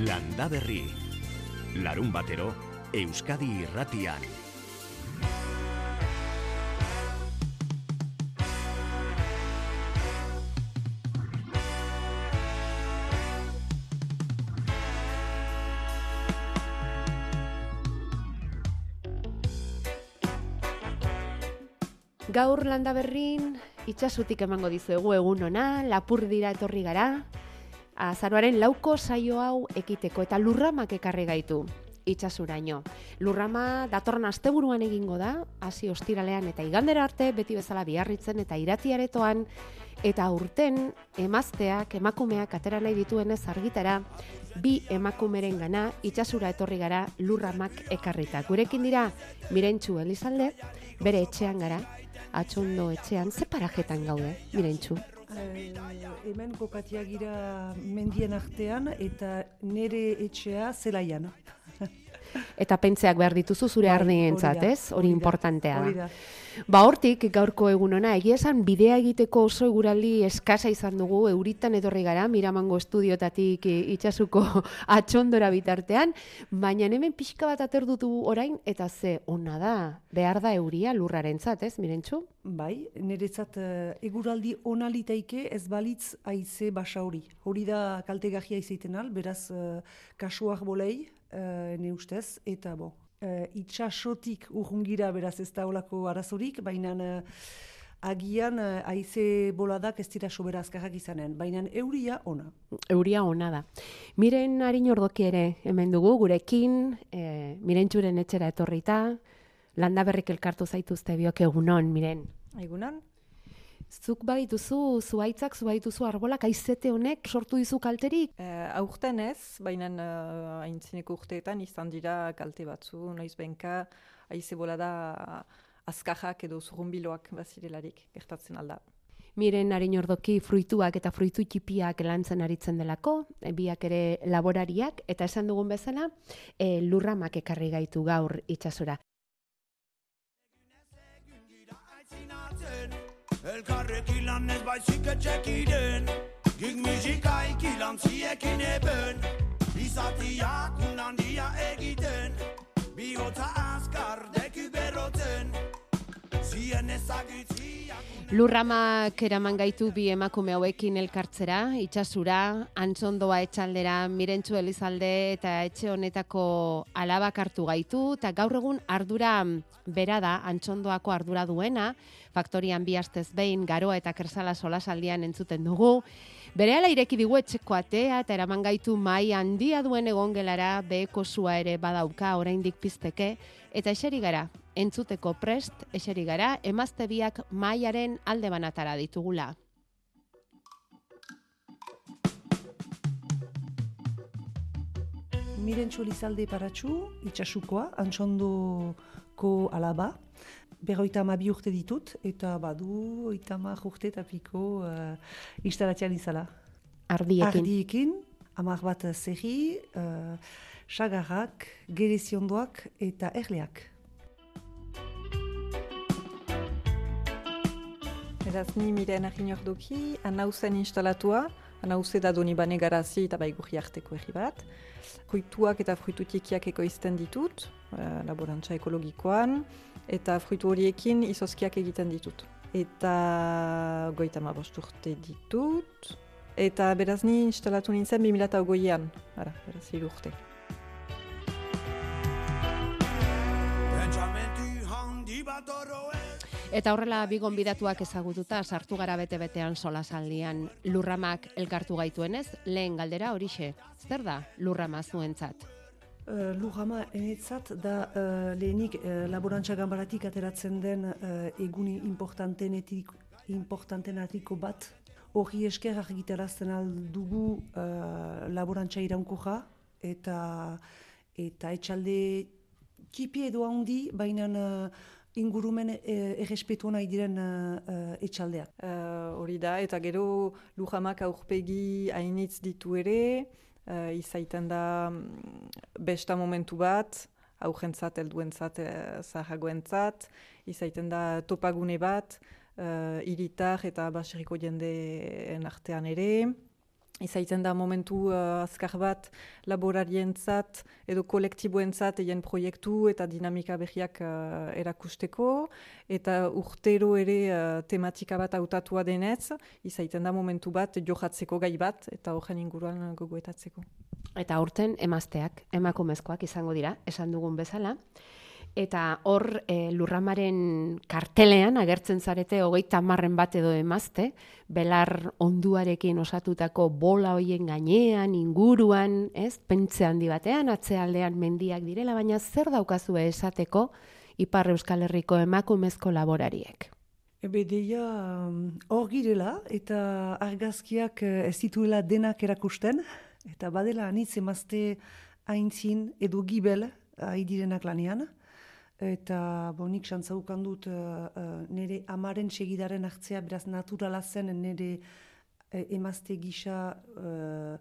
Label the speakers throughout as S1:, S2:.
S1: Landa Berri. Larun batero, Euskadi irratian.
S2: Gaur landa berrin, itxasutik emango dizuegu egun ona, lapur dira etorri gara, azaroaren lauko saio hau ekiteko eta lurramak ekarri gaitu itxasuraino. Lurrama datorren asteburuan egingo da, hasi ostiralean eta igandera arte, beti bezala biharritzen eta iratiaretoan, eta urten emazteak, emakumeak atera nahi dituenez argitara, bi emakumeren gana itxasura etorri gara lurramak ekarrita. Gurekin dira, mirentxu elizalde, bere etxean gara, atxondo etxean, ze parajetan gaude, mirentxu?
S3: Eh, hemen kokatia gira mendien artean eta nere etxea zelaian.
S2: Eta pentseak behar dituzu zure
S3: Bai,
S2: ardientzat, ez? Hori importantea da. Ba hortik gaurko egun ona, egia esan bidea egiteko oso eguraldi eskasa izan dugu, euritan etorri gara, miramango estudiotatik eh, itxasuko atxondora bitartean, baina hemen pixka bat aterdutu orain, eta ze ona da, behar da euria lurrarentzat, ez, mirentxu?
S3: Bai, niretzat uh, eguraldi ona litaike ez balitz haize basa hori. Hori da kaltegarria izaiten al, beraz uh, kasuak bolei, uh, ne ustez, eta bo. Uh, itxasotik urrungira beraz ez da olako arazorik, baina uh, agian uh, haize boladak ez dira sobera azkarrak izanen, baina euria ona.
S2: Euria ona da. Miren harin ordoki ere hemen dugu, gurekin, e, mirentxuren etxera etorrita, landa berrik elkartu zaituzte biok egunon, miren.
S4: Egunan?
S2: Zuk badituzu, zuaitzak, zu badituzu arbolak, aizete honek sortu dizu kalterik?
S4: Uh, aurten ez, baina uh, aintzineko urteetan izan dira kalte batzu, noiz benka, aize da azkajak edo zurrumbiloak bazirelarik gertatzen alda.
S2: Miren harin ordoki fruituak eta fruitu txipiak lantzen aritzen delako, e, biak ere laborariak, eta esan dugun bezala, e, lurramak ekarri gaitu gaur itxasora.
S5: Elkarrekin lan ez baizik etxekiren Gik musika ikilan ziekin eben. Izatiak unan dia egiten. Bihotza azkar Zien ezagutziak
S2: Lurramak eraman gaitu bi emakume hauekin elkartzera, itxasura, antzondoa etxaldera, mirentzu elizalde eta etxe honetako alabak hartu gaitu, eta gaur egun ardura bera da, antzondoako ardura duena, faktorian bi astez behin, garoa eta kersala solasaldian entzuten dugu, Bere ala ireki digu etxeko atea eta eraman gaitu mai handia duen egongelara beheko zua ere badauka oraindik pizteke eta eseri gara, entzuteko prest, eseri gara, emazte biak maiaren alde banatara ditugula.
S3: Miren Lizalde paratxu, itxasukoa, antxondoko alaba. Berroita ama bi urte ditut, eta badu oita ama urte eta piko uh, instalatzean izala.
S2: Ardiekin.
S3: Ardiekin, amak bat zerri, uh, sagarrak, gereziondoak eta erleak.
S4: Beraz, ni miren egin orduki, anauzen instalatua, anauze da doni bane garazi eta baigurri arteko erri bat. Fruituak eta fruitutiekiak ekoizten ditut, laborantza ekologikoan, eta fruitu horiekin izozkiak egiten ditut. Eta goita ma urte ditut. Eta beraz ni instalatu nintzen 2008an, ara, beraz hiru urte.
S2: Eta horrela bi gonbidatuak ezagututa sartu gara bete-betean solasaldian lurramak elkartu gaituenez, lehen galdera horixe, zer da lurrama zuentzat?
S3: Uh, Lujama enetzat da uh, lehenik uh, laborantza gambaratik ateratzen den uh, eguni importantenetik, importantenatiko bat. Horri esker argitarazten aldugu uh, laborantza iraunkoja eta eta etxalde kipi edo handi, baina ingurumen errespetu nahi diren uh, etxaldeak.
S4: Hori da, eta gero lujamak aurpegi hainitz ditu ere, uh, izaiten da mm, besta momentu bat, aurrentzat, helduentzat, uh, zahagoentzat, izaiten da topagune bat, uh, iritar eta baseriko jendeen artean ere, izaiten da momentu uh, azkar bat laborarientzat edo kolektiboentzat egin proiektu eta dinamika berriak uh, erakusteko eta urtero ere uh, tematika bat hautatua denez izaiten da momentu bat johatzeko gai bat eta horren inguruan gogoetatzeko.
S2: Eta aurten emazteak, emakumezkoak izango dira, esan dugun bezala. Eta hor e, lurramaren kartelean agertzen zarete hogeita marren bat edo emazte, belar onduarekin osatutako bola hoien gainean, inguruan, ez, pentze handi batean, atzealdean mendiak direla, baina zer daukazue esateko Ipar Euskal Herriko emakumezko laborariek?
S3: Ebe deia hor girela eta argazkiak eh, ez dituela denak erakusten, eta badela anitz emazte haintzin edo gibel haidirenak lanean, eta bonik xantza dut uh, nire amaren segidaren hartzea beraz naturala zen nire uh, emazte gisa uh,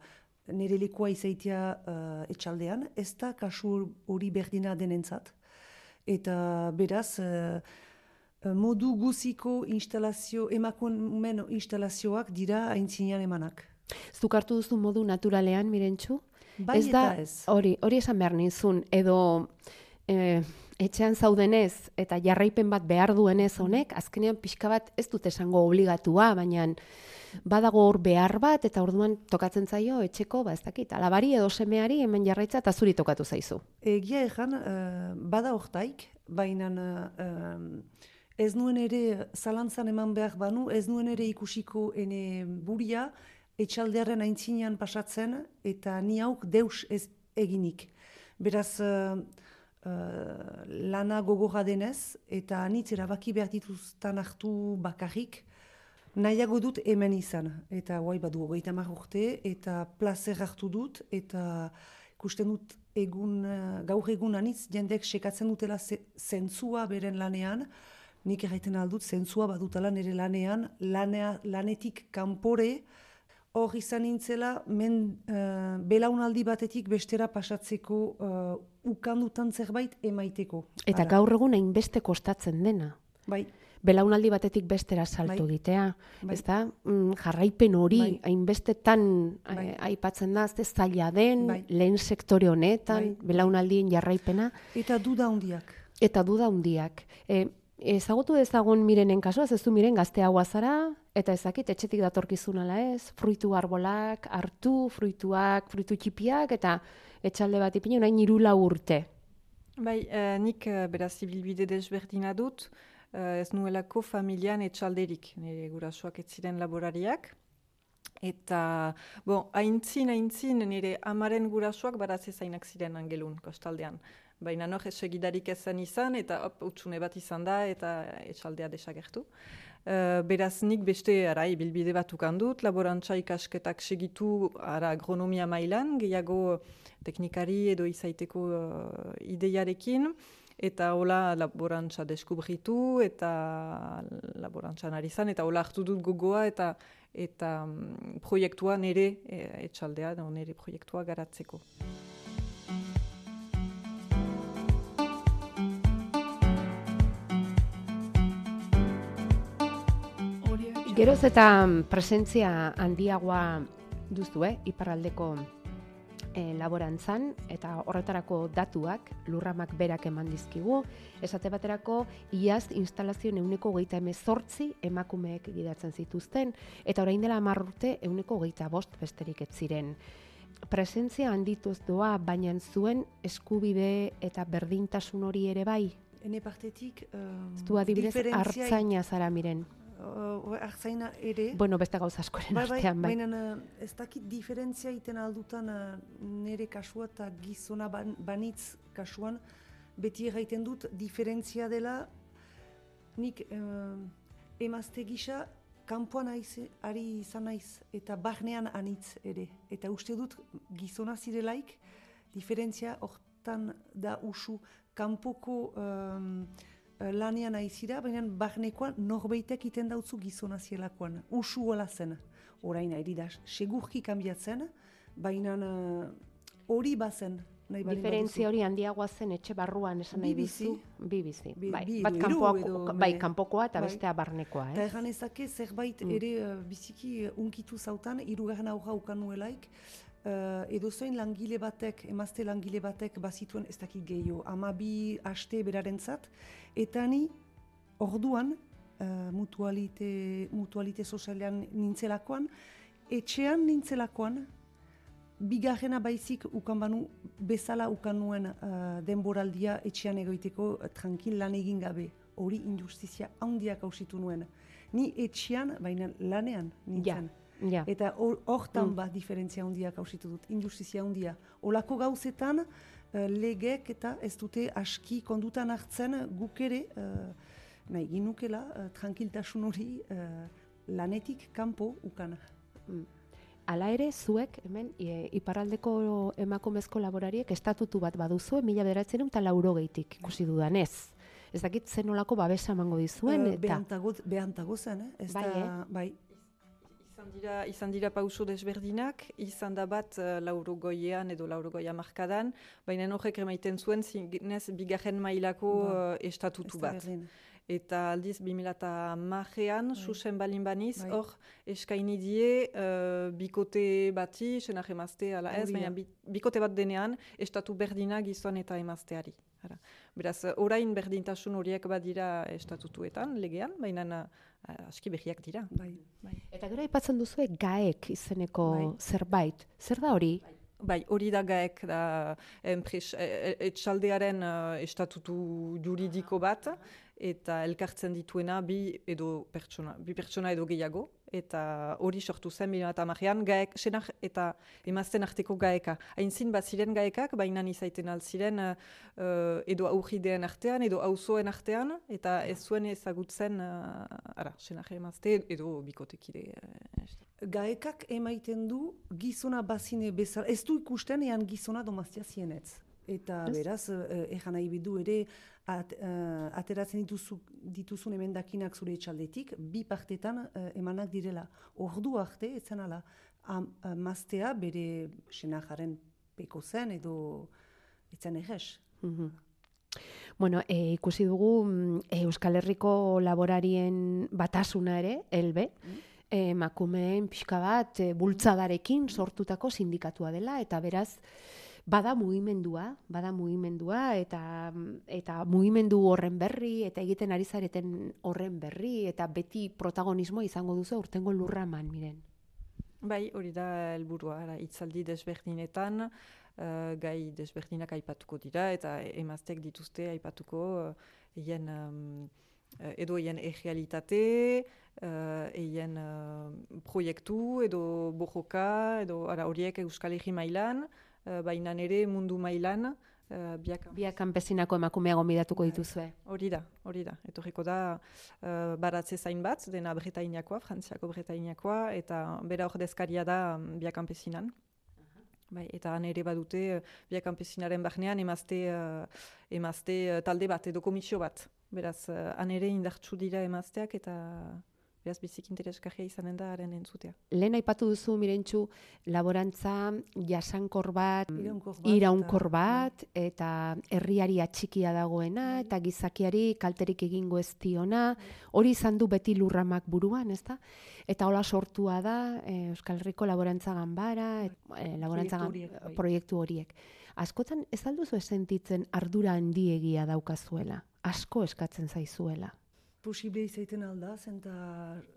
S3: nire lekoa izaitia uh, etxaldean, ez da kasu hori berdina denentzat. Eta beraz, modu guziko instalazio, emakumen instalazioak dira haintzinean emanak.
S2: Zuk hartu duzu modu naturalean, mirentxu?
S3: Bai ez da, ez.
S2: Hori, hori esan behar nizun, edo etxean zaudenez eta jarraipen bat behar duenez honek, azkenean pixka bat ez dut esango obligatua, baina badago hor behar bat eta orduan tokatzen zaio etxeko, ba ez dakit, alabari edo semeari hemen jarraitza eta zuri tokatu zaizu.
S3: Egia egan, uh, bada hortaik, baina uh, ez nuen ere zalantzan eman behar banu, ez nuen ere ikusiko ene buria etxaldearen aintzinean pasatzen eta ni hauk deus ez eginik. Beraz, uh, uh, lana gogorra denez, eta anitz erabaki behar dituztan hartu bakarrik, nahiago dut hemen izan. Eta guai badu hogeita urte, eta placer hartu dut, eta ikusten dut egun, uh, gaur egun anitz, jendek sekatzen dutela zentzua beren lanean, nik erraiten aldut, zentzua badutala nire lanean, lanea, lanetik kanpore, hor izan nintzela, men uh, belaunaldi batetik bestera pasatzeko uh, ukandutan zerbait emaiteko.
S2: Eta Ara. gaur egun hainbeste kostatzen dena.
S3: Bai.
S2: Belaunaldi batetik bestera salto bai. ditea. Bai. Ez da, mm, jarraipen hori bai. hainbestetan eh, bai. aipatzen da, ez zaila den, bai. lehen sektore honetan, bai. belaunaldien jarraipena.
S3: Eta duda hundiak.
S2: Eta duda hundiak. E, ezagutu ezagun mirenen kasua, ez du miren gazteagoa zara, eta ezakit etxetik datorkizun ala ez, fruitu arbolak, hartu, fruituak, fruitu txipiak, eta etxalde bat ipine, nahi nirula urte.
S4: Bai, eh, nik eh, beraz ibilbide desberdina dut, eh, ez nuelako familian etxalderik, nire gurasoak ez ziren laborariak, Eta, bon, haintzin, haintzin, nire amaren gurasoak baraz ezainak ziren angelun, kostaldean baina no, segidarik ezen izan, eta op, utxune bat izan da, eta etxaldea desagertu. Uh, beraz nik beste ara, ibilbide bat dut, laborantza ikasketak segitu ara, agronomia mailan, gehiago teknikari edo izaiteko uh, ideiarekin, eta hola laborantza deskubritu, eta laborantza nari zan, eta hola hartu dut gogoa, eta eta um, proiektua nire e, etxaldea, nire proiektua garatzeko.
S2: Geroz eta presentzia handiagoa duzu, eh? iparraldeko eh, laborantzan, eta horretarako datuak, lurramak berak eman dizkigu, esate baterako, iaz instalazio euneko geita emezortzi emakumeek gidatzen zituzten, eta orain dela amarrurte euneko geita bost besterik ez ziren. Presentzia handituz doa, baina zuen eskubide eta berdintasun hori ere bai?
S3: Hene partetik... Um,
S2: Ztu adibidez, hartzaina zara miren
S3: uh, ere...
S2: Bueno, beste gauza askoren bai, bai, artean, bai.
S3: Baina uh, ez dakit diferentzia iten aldutan nire kasua eta gizona ban, banitz kasuan, beti egiten dut diferentzia dela nik uh, emazte gisa kanpoan ari izan naiz eta barnean anitz ere. Eta uste dut gizona zirelaik diferentzia hortan da usu kanpoko um, Eh, lanean aizira, baina barnekoan norbeitek iten dautzu gizona zielakoan. Usu hola zen, orain ari da, segurki kanbiatzen, baina eh, hori uh, bazen, nahi
S2: Diferentzia hori handiagoa zen etxe barruan esan nahi
S3: Bi bizi.
S2: Bi bizi.
S3: Bi-
S2: bai.
S3: bi
S2: Bat
S3: edo hiru
S2: kanpoak,
S3: edo
S2: bai, kanpokoa eta
S3: bai.
S2: bestea barnekoa,
S3: Eta
S2: ez?
S3: erran ezake zerbait
S2: Mm.
S3: ere eh, biziki eh, unkitu zautan, irugarren aurra ukan nuelaik, uh, edo zoin langile batek, emazte langile batek bazituen ez dakit gehiago, ama bi haste berarentzat, eta ni orduan, uh, mutualite, mutualite sozialean nintzelakoan, etxean nintzelakoan, bigarrena baizik ukan banu, bezala ukan nuen uh, denboraldia etxean egoiteko uh, tranquil lan egin gabe. Hori injustizia handiak hausitu nuen. Ni etxean, baina lanean nintzen.
S2: Ja.
S3: Eta hor- hortan
S2: Mm.
S3: bat diferentzia handiak hausitu dut, injustizia handia. Olako gauzetan, uh, legek eta ez dute aski kondutan hartzen guk ere, uh, nahi ginukela, uh, tranquiltasun hori uh, lanetik kanpo ukan.
S2: Hala ere, zuek, hemen, e, iparraldeko emakumezko laborariek estatutu bat baduzue, mila beratzen eta lauro gehitik, ikusi dudanez. Ez dakit zen olako babesa emango dizuen,
S3: Eh,
S2: eta...
S3: behantago, behantago zen, eh? Ez
S2: Bai,
S3: da,
S2: eh?
S3: bai,
S4: Izan dira, izan dira pauso desberdinak, izan da bat uh, lauro goiean edo lauro goia markadan, baina horrek emaiten zuen zinez bigarren mailako
S3: Ba,
S4: uh, estatutu bat.
S3: berdin.
S4: Eta aldiz 2010ean, susen balin baniz,
S3: Bai.
S4: hor eskaini die uh, bikote bati, senak emazte, ala ez, baina bi, bikote bat denean, estatu berdina gizon eta emazteari. Ara. Beraz, orain berdintasun horiek badira estatutuetan, legean, baina aski behiak dira.
S3: Bai, bai.
S2: Eta gero aipatzen duzue gaek izeneko
S3: Bai.
S2: zerbait. Zer da hori?
S4: Bai, hori da gaek, da enpres, e, etxaldearen uh, estatutu juridiko bat, eta elkartzen dituena bi edo pertsona, bi pertsona edo gehiago, eta hori sortu zen bila eta marrean, gaek, senak eta emazten arteko gaeka. Hainzin bat ziren gaekak, baina izaiten altziren uh, uh, edo aurrideen artean, edo auzoen artean, eta ez zuen ezagutzen, uh, ara, senak emazte edo bikotekide. Uh,
S3: Gaekak emaiten du gizona bazine bezala, ez du ikusten ean gizona domaztia zienetz. Eta
S2: Ez?
S3: beraz, uh, ejan nahi bidu ere, at, eh, ateratzen dituzu, dituzun emendakinak zure etxaldetik, bi partetan eh, emanak direla. Ordu arte, etzen ala, am, eh, maztea bere senajaren peko zen edo etzen egez.
S2: Mhm. Bueno, e, ikusi dugu mm, e, Euskal Herriko laborarien batasuna ere, elbe, e, emakumeen pixka bat e, bultzadarekin sortutako sindikatua dela, eta beraz, bada mugimendua, bada mugimendua, eta, eta mugimendu horren berri, eta egiten ari zareten horren berri, eta beti protagonismo izango duzu urtengo lurraman, miren.
S4: Bai, hori da helburua, hitzaldi desberdinetan, uh, gai desberdinak aipatuko dira, eta emaztek dituzte aipatuko uh, um, edo eien errealitate, uh, eien uh, proiektu, edo bojoka, edo ara, horiek Euskal Herri mailan, baina ere mundu mailan, uh, biak
S2: Biak kanpezinako emakumea gonbidatuko dituzue.
S4: Hori da, hori da. Etorriko da uh, baratze zain bat, dena Bretainakoa, Frantziako Bretainakoa, eta bera ordezkaria da um, biakanpezinan. Bai, eta han ere badute uh, biakanpezinaren barnean emazte, uh, emazte talde bat edo komisio bat. Beraz, han ere indartsu dira emazteak eta beraz bizik interesgarria izanen da haren entzutea.
S2: Lehen aipatu duzu, Mirentxu, laborantza jasankor bat,
S3: Iraunkor bat,
S2: iraunkor
S3: eta-
S2: bat, eta herriari atxikia dagoena, eta gizakiari kalterik egingo ez diona, hori izan du beti lurramak buruan, ez da? Eta hola sortua da eh, Euskal Herriko laborantza ganbara, et, eh, laborantza
S3: Proiektu
S2: gan-
S3: horiek, bai.
S2: proiektu horiek. Askotan ez alduzu sentitzen ardura handiegia daukazuela, asko eskatzen zaizuela.
S3: Posible izaiten alda, zenta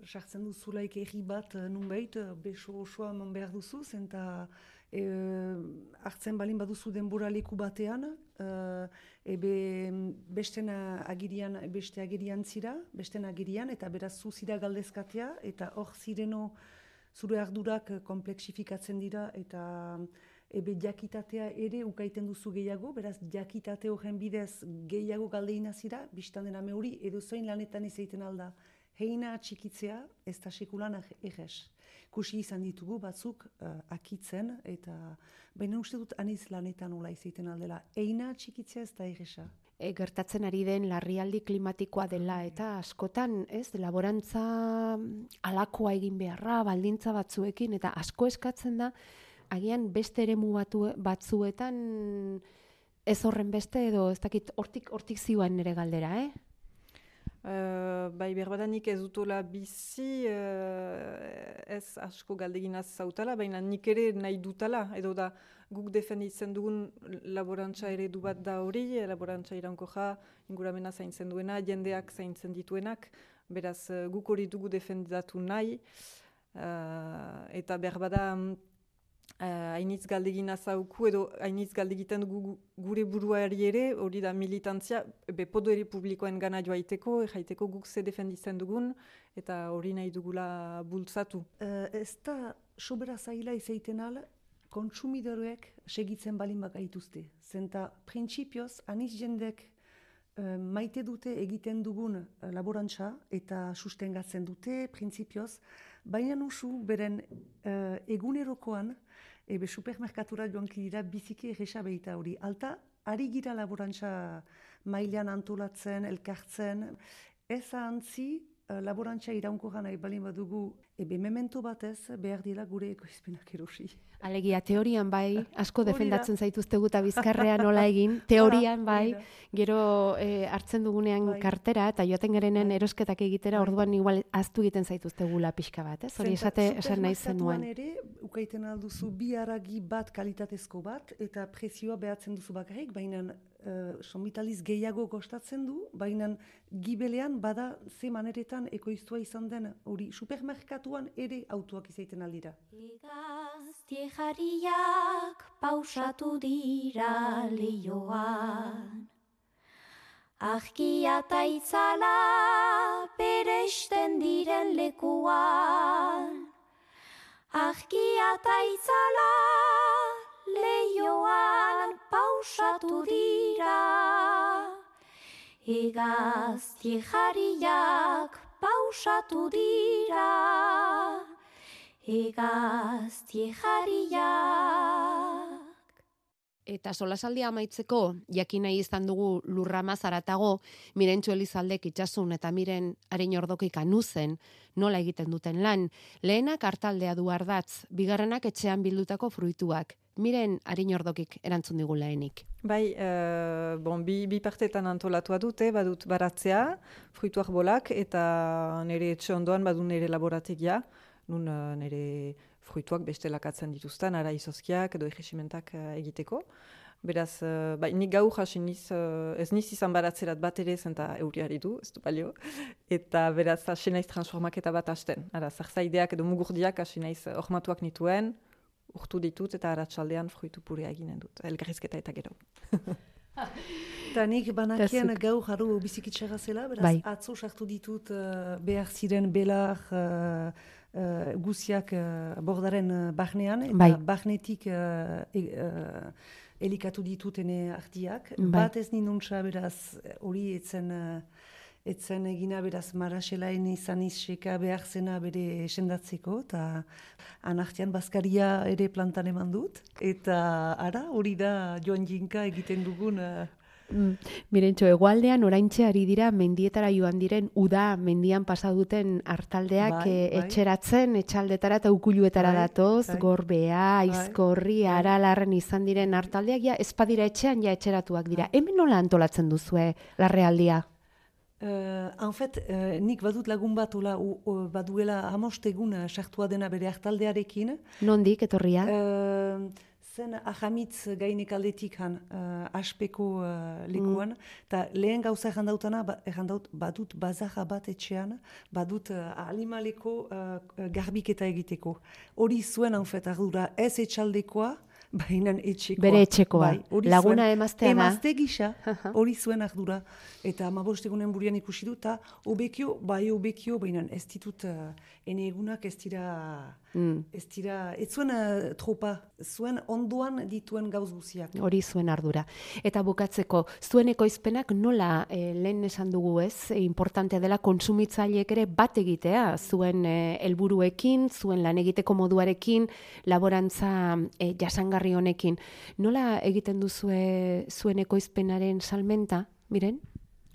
S3: sartzen duzulaik erri bat eh, nunbait, eh, beso osoa eman behar duzu, zenta e, hartzen balin baduzu denbora leku batean, e, ebe besten agirian, beste agirian zira, besten agirian, eta beraz zu zira galdezkatea, eta hor zireno zure ardurak komplexifikatzen dira, eta ebe jakitatea ere ukaiten duzu gehiago, beraz jakitate horren bidez gehiago galdeina zira, biztan dena me hori edo zoin lanetan ez egiten alda. Heina txikitzea ez da sekulan egez. Kusi izan ditugu batzuk uh, akitzen, eta baina uste dut aniz lanetan nola izaiten aldela. Heina txikitzea ez da egeza.
S2: e, gertatzen ari den larrialdi klimatikoa dela eta askotan, ez, laborantza mm, alakoa egin beharra, baldintza batzuekin eta asko eskatzen da agian beste eremu batu, batzuetan ez horren beste edo ez dakit hortik hortik zioan nire galdera, eh?
S4: Uh, bai, berbadanik ez dutola bizi, uh, ez asko galdeginaz zautala, baina nik ere nahi dutala, edo da guk defenditzen dugun laborantza ere du bat da hori, laborantza iranko ja, inguramena zaintzen duena, jendeak zaintzen dituenak, beraz uh, guk hori dugu defendatu nahi, uh, eta berbada uh, hainitz galdegin azauku edo hainitz galdegiten dugu gure buruari ere, hori da militantzia, be podere publikoen gana joaiteko, jaiteko guk ze defenditzen dugun, eta hori nahi dugula bultzatu.
S3: Uh, ez da sobera zaila izaiten al, kontsumidoreek segitzen balin bakaituzte. Zenta, printzipioz, aniz jendek uh, maite dute egiten dugun uh, laborantza eta sustengatzen dute, printzipioz, baina nusu beren uh, egunerokoan, ebe supermerkatura joan dira biziki egesa behita hori. Alta, ari gira laborantza mailan antolatzen, elkartzen, ez ahantzi uh, laborantza iraunko gana balin badugu, ebe memento batez behar dira gure ekoizpenak erosi.
S2: Alegia, teorian bai, asko defendatzen zaituzte guta bizkarrean nola egin, teorian bai, gero e, hartzen dugunean bai. kartera, eta joaten garenen bai. erosketak egitera, bai. orduan igual aztu egiten zaituzte gula pixka bat, ez? Hori esate, esan nahi zenuen.
S3: ere, ukaiten alduzu bi haragi bat kalitatezko bat, eta prezioa behatzen duzu bakarrik, baina uh, somitaliz gehiago gostatzen du, baina gibelean bada ze maneretan ekoiztua izan den, hori supermerkatuan ere autuak izaiten aldira
S6: jariak pausatu dira lehioan. Ahkia eta itzala peresten diren lekuan. Ahkia eta itzala lehioan pausatu dira. Egaz jariak pausatu dira egaztie jariak.
S2: Eta solasaldia amaitzeko, jakin nahi izan dugu lurrama zaratago, miren elizaldek itxasun eta miren harin ordokik anuzen, nola egiten duten lan. Lehenak hartaldea du ardatz, bigarrenak etxean bildutako fruituak. Miren harin ordokik erantzun digu lehenik.
S4: Bai, uh, bon, bi, bi partetan antolatua dute, badut baratzea, fruituak bolak, eta nire etxe ondoan badu nire laborategia nun uh, nire fruituak beste lakatzen dituzten, ara izozkiak edo egesimentak uh, egiteko. Beraz, uh, bai, nik gau jasi niz, uh, ez niz izan baratzerat bat ere zenta euriari du, ez du balio. Eta beraz, hasi naiz transformaketa bat hasten. Ara, zarzaideak edo mugurdiak hasi naiz ormatuak nituen, urtu ditut eta aratsaldean fruitu purea eginen dut. Elgarrizketa eta gero.
S3: Eta nik banakien gau jarru bizikitxera zela, beraz, bai. atzo sartu ditut behar ziren belar, uh, guziak uh, bordaren uh, bahnean, eta bai. bahnetik uh, e, uh, elikatu ditutene artiak. Bai. Bat ez ninuntza beraz hori etzen... Uh, etzen egina beraz maraselain izan izseka behar zena bere esendatzeko, eta anartian bazkaria ere plantan eman dut, eta ara, hori da joan jinka egiten dugun
S2: Mm. Mirentxo, egualdean oraintxe ari dira mendietara joan diren uda mendian pasaduten hartaldeak bai, eh, bai. etxeratzen, etxaldetara eta ukuluetara bai, datoz, bai. gorbea, bai, aizkorri, bai, aralarren izan diren hartaldeak, ja, espadira etxean ja etxeratuak dira. Bai. Hemen nola antolatzen duzue, larrealdia?
S3: Uh, en fet, uh, nik badut lagun bat ola, uh, baduela amostegun sartua dena bere hartaldearekin.
S2: Nondik, etorria?
S3: Uh, zen ahamitz gainek aldetik han uh, aspeko uh, lekuan, eta mm. lehen gauza errandautana, ba, errandaut, badut bazaja bat etxean, badut uh, alimaleko uh, garbiketa egiteko. Hori zuen hanfet ardura ez etxaldekoa, baina etxekoa.
S2: Bere etxekoa, bai, laguna emaztea
S3: Emazte gisa, hori zuen ardura. Eta amabostegunen burian ikusi dut, eta obekio, bai obekio, baina ez ditut, uh, ene egunak ez dira... Mm. Ez dira, ez zuen uh, tropa, zuen onduan dituen gauz guziak.
S2: Hori zuen ardura. Eta bukatzeko, zuen ekoizpenak nola eh, lehen esan dugu ez, e, importante dela konsumitzaileek ere bat egitea, zuen eh, helburuekin, zuen lan egiteko moduarekin, laborantza eh, jasangarri honekin. Nola egiten duzue zuen ekoizpenaren salmenta, miren?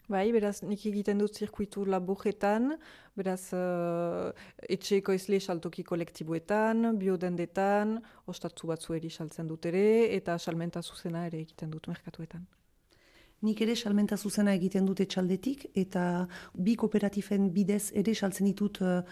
S4: Bai, beraz, nik egiten dut zirkuitu laburretan, beraz, uh, etxeko izle saltoki kolektiboetan, biodendetan, ostatzu batzu eri saltzen dut ere, eta salmenta zuzena ere egiten dut merkatuetan.
S3: Nik ere salmenta zuzena egiten dute txaldetik, eta bi kooperatifen bidez ere saltzen ditut, uh,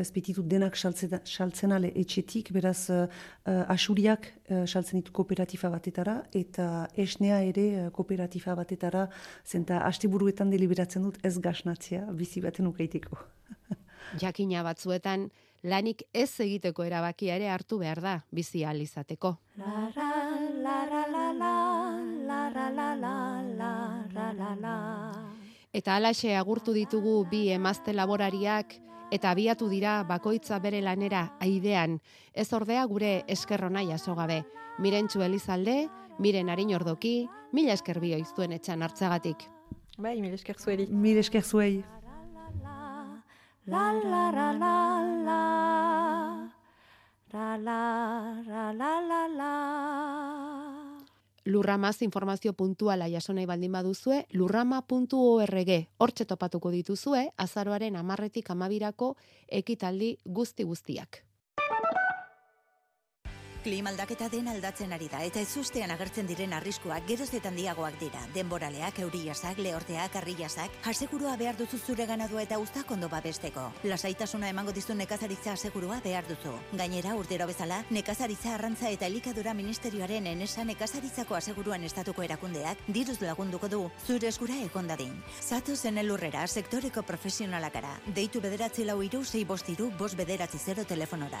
S3: ez baititut denak saltzen, saltzen ale etxetik, beraz uh, uh, asuriak uh, saltzen ditut kooperatifa batetara, eta esnea ere uh, kooperatifa batetara, zenta asteburuetan deliberatzen dut ez gasnatzea bizi baten ukaiteko.
S2: Jakina batzuetan lanik ez egiteko erabakia ere hartu behar da bizi ahal izateko.
S6: La la la la la la la la la la la la la la
S2: Eta alaxe agurtu ditugu bi emazte laborariak eta abiatu dira bakoitza bere lanera aidean, ez ordea gure eskerrona jaso gabe. Mirentxu Elizalde, miren harin ordoki, mila esker bioiztuen etxan hartzagatik.
S4: Bai, mil esker zueri.
S3: Mil esker zuei.
S6: La la la la la La la la la la la
S2: Lurramaz informazio puntuala jaso nahi baldin baduzue, lurrama.org hortxe topatuko dituzue, azaroaren amarretik amabirako ekitaldi guzti guztiak.
S7: Klima aldaketa den aldatzen ari da eta ezustean agertzen diren arriskuak geroz eta handiagoak dira. Denboraleak, euriasak, lehorteak, arriasak, asegurua behar duzu zure ganadua eta uztak ondo babesteko. Lasaitasuna emango dizu nekazaritza asegurua behar duzu. Gainera, urtero bezala, nekazaritza arrantza eta elikadura ministerioaren enesa nekazaritzako aseguruan estatuko erakundeak diruz lagunduko du zure eskura egon dadin. Zato zen elurrera sektoreko profesionalakara. Deitu bederatzi lau iru, zei bostiru, bost bederatzi zero telefonora.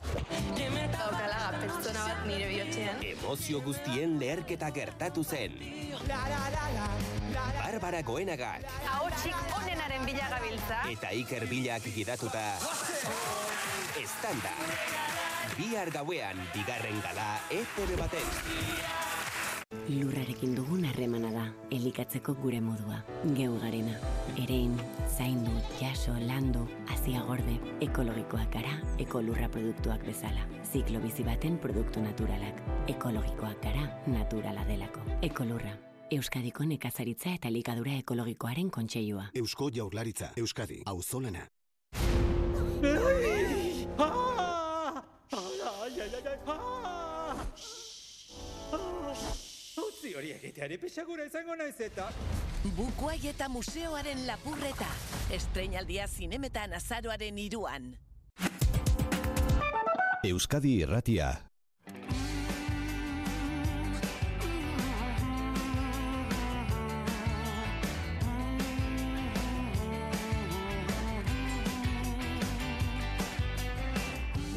S8: Daukala pertsona bat nire bihotzean.
S9: Emozio guztien leherketa gertatu zen. Barbara Goenagak
S8: Ahotsik onenaren bila gabiltza.
S9: eta Iker Bilak gidatuta. Estanda. Bihar gauean bigarren gala ETV baten.
S10: Lurrarekin dugun harremana elikatzeko gure modua, geu garena. Erein, zaindu, jaso, landu, hasia gorde, ekologikoak gara, ekolurra produktuak bezala. Ziklo bizi baten produktu naturalak, ekologikoak gara, naturala delako. Ekolurra, Euskadiko nekazaritza eta elikadura ekologikoaren kontseilua.
S11: Eusko Jaurlaritza, Euskadi, auzolana.
S12: Utzi hori egiteari pixagura izango naiz eta...
S13: Bukuai eta museoaren lapurreta. Estreinaldia zinemetan azaroaren iruan.
S1: Euskadi Irratia.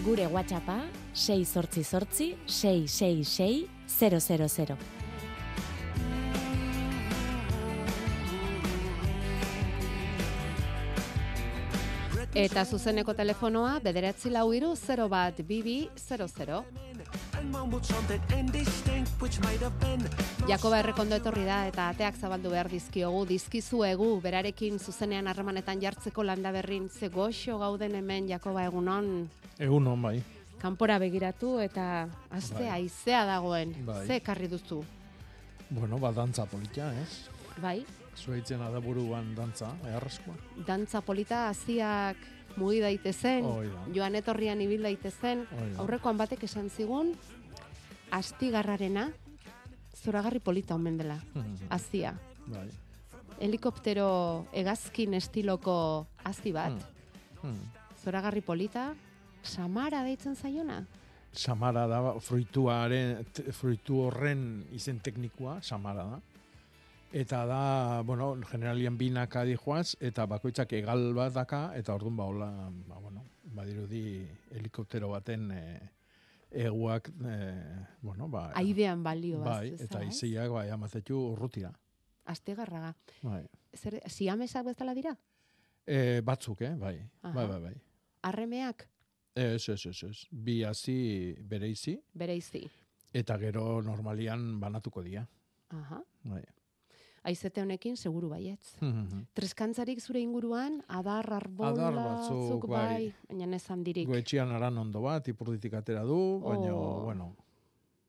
S14: Gure WhatsAppa 688 666 000.
S2: Eta zuzeneko telefonoa bederatzi lau iru 0 bat bibi 00. Jakoba errekondo etorri da eta ateak zabaldu behar dizkiogu, dizkizuegu, berarekin zuzenean harremanetan jartzeko landa berrin, ze goxo gauden hemen Jakoba egunon,
S15: Egun hon bai.
S2: kanpora begiratu eta aste
S15: Bai.
S2: haizea dagoen,
S15: Bai.
S2: ze ekarri duzu,
S15: Bueno, ba, dantza politia, ez?
S2: bai?
S15: Zuaitzen da buruan dantza, eharrezkoa.
S2: Dantza polita hasiak mugi daitezen, joan etorrian ibil daitezen, aurrekoan batek esan zigun, astigarrarena, zoragarri polita omen dela, hasia.
S15: Bai.
S2: Helikoptero hegazkin estiloko hazi bat,
S15: Hmm.
S2: zoragarri polita, Samara deitzen zaiona?
S15: Samara da, fruituaren, fruitu horren izen teknikoa, Samara da. Eta da, bueno, generalian binaka dijoaz, eta bakoitzak egal bat daka, eta orduan ba, hola, ba, bueno, badirudi helikoptero baten e, eguak, e, bueno, ba...
S2: Aidean balio
S15: Bai,
S2: bazeza,
S15: eta
S2: ez?
S15: iziak, bai, amazetu urrutira.
S2: Astegarraga.
S15: Bai.
S2: Zer, siamesak bezala dira?
S15: E, batzuk, eh, bai.
S2: Aha.
S15: Bai, bai, bai.
S2: Arremeak,
S15: Ez, ez, ez, ez. Bi hasi bereizi,
S2: bereizi.
S15: eta gero normalian banatuko dira.
S2: Aha.
S15: Bai.
S2: Aizete honekin seguru baietz.
S15: Mhm.
S2: Treskantzarik zure inguruan, adar, arbola,
S15: Adar batzuk,
S2: zuk
S15: bai.
S2: bai, baina ez handirik.
S15: Goetxian aran ondo bat, ipurditik atera du, baina,
S2: Oh.
S15: bueno,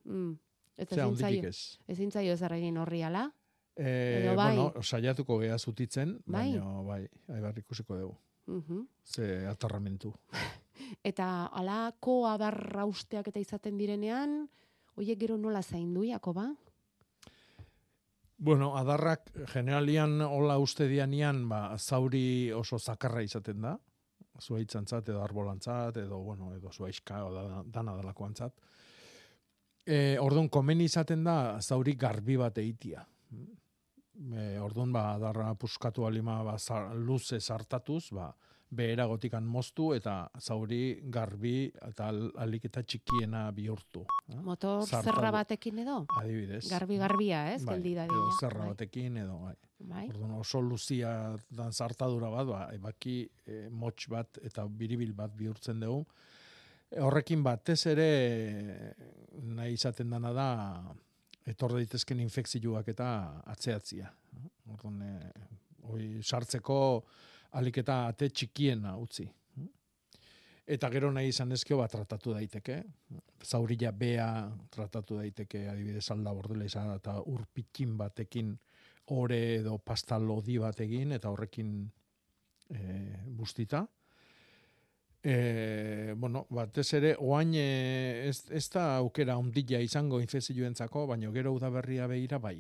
S2: Mm. Eta
S15: Zea,
S2: ezin zaio,
S15: handirik ez.
S2: ezin zaio ezer egin horri ala?
S15: E,
S2: Edo bai.
S15: Bueno, saiatuko geha zutitzen,
S2: Bai.
S15: baina bai, aibar ikusiko dugu.
S2: Mhm.
S15: Ze atarramentu.
S2: Eta alako adarra usteak eta izaten direnean, hoiek gero nola zaindu, Jakoba?
S15: Bueno, adarrak generalian hola uste dianian, ba, zauri oso zakarra izaten da, zuaitzantzat edo arbolantzat, edo, bueno, edo zuaizka, o da, dana dalakoantzat. E, orduan, komeni izaten da, zauri garbi bat eitia. E, orduan, ba, adarra puskatu alima, ba, zar, luze sartatuz, ba, behera gotikan moztu eta zauri garbi eta al- alik eta txikiena bihurtu. eh?
S2: Motor
S15: Zartadu.
S2: zerra batekin edo?
S15: Adibidez.
S2: Garbi-garbia, ez?
S15: Bai,
S2: Geldi
S15: edo zerra
S2: Bai.
S15: batekin edo bai.
S2: Bai.
S15: Orduan oso luzia dan zartadura bat, ba, ebaki e, motx bat eta biribil bat bihurtzen dugu. E, horrekin batez ere nahi izaten dana da etor daitezken infekzioak eta atzeatzia. Orduan, e, hoi sartzeko alik eta ate txikiena utzi. Eta gero nahi izan ezkio bat tratatu daiteke. Zaurila bea tratatu daiteke adibidez alda bordela izan eta urpikin batekin ore edo pasta lodi bat egin eta horrekin e, bustita. E, bueno, batez ere, oain e, ez, ez da aukera ondila izango infezioentzako, baina gero udaberria behira bai.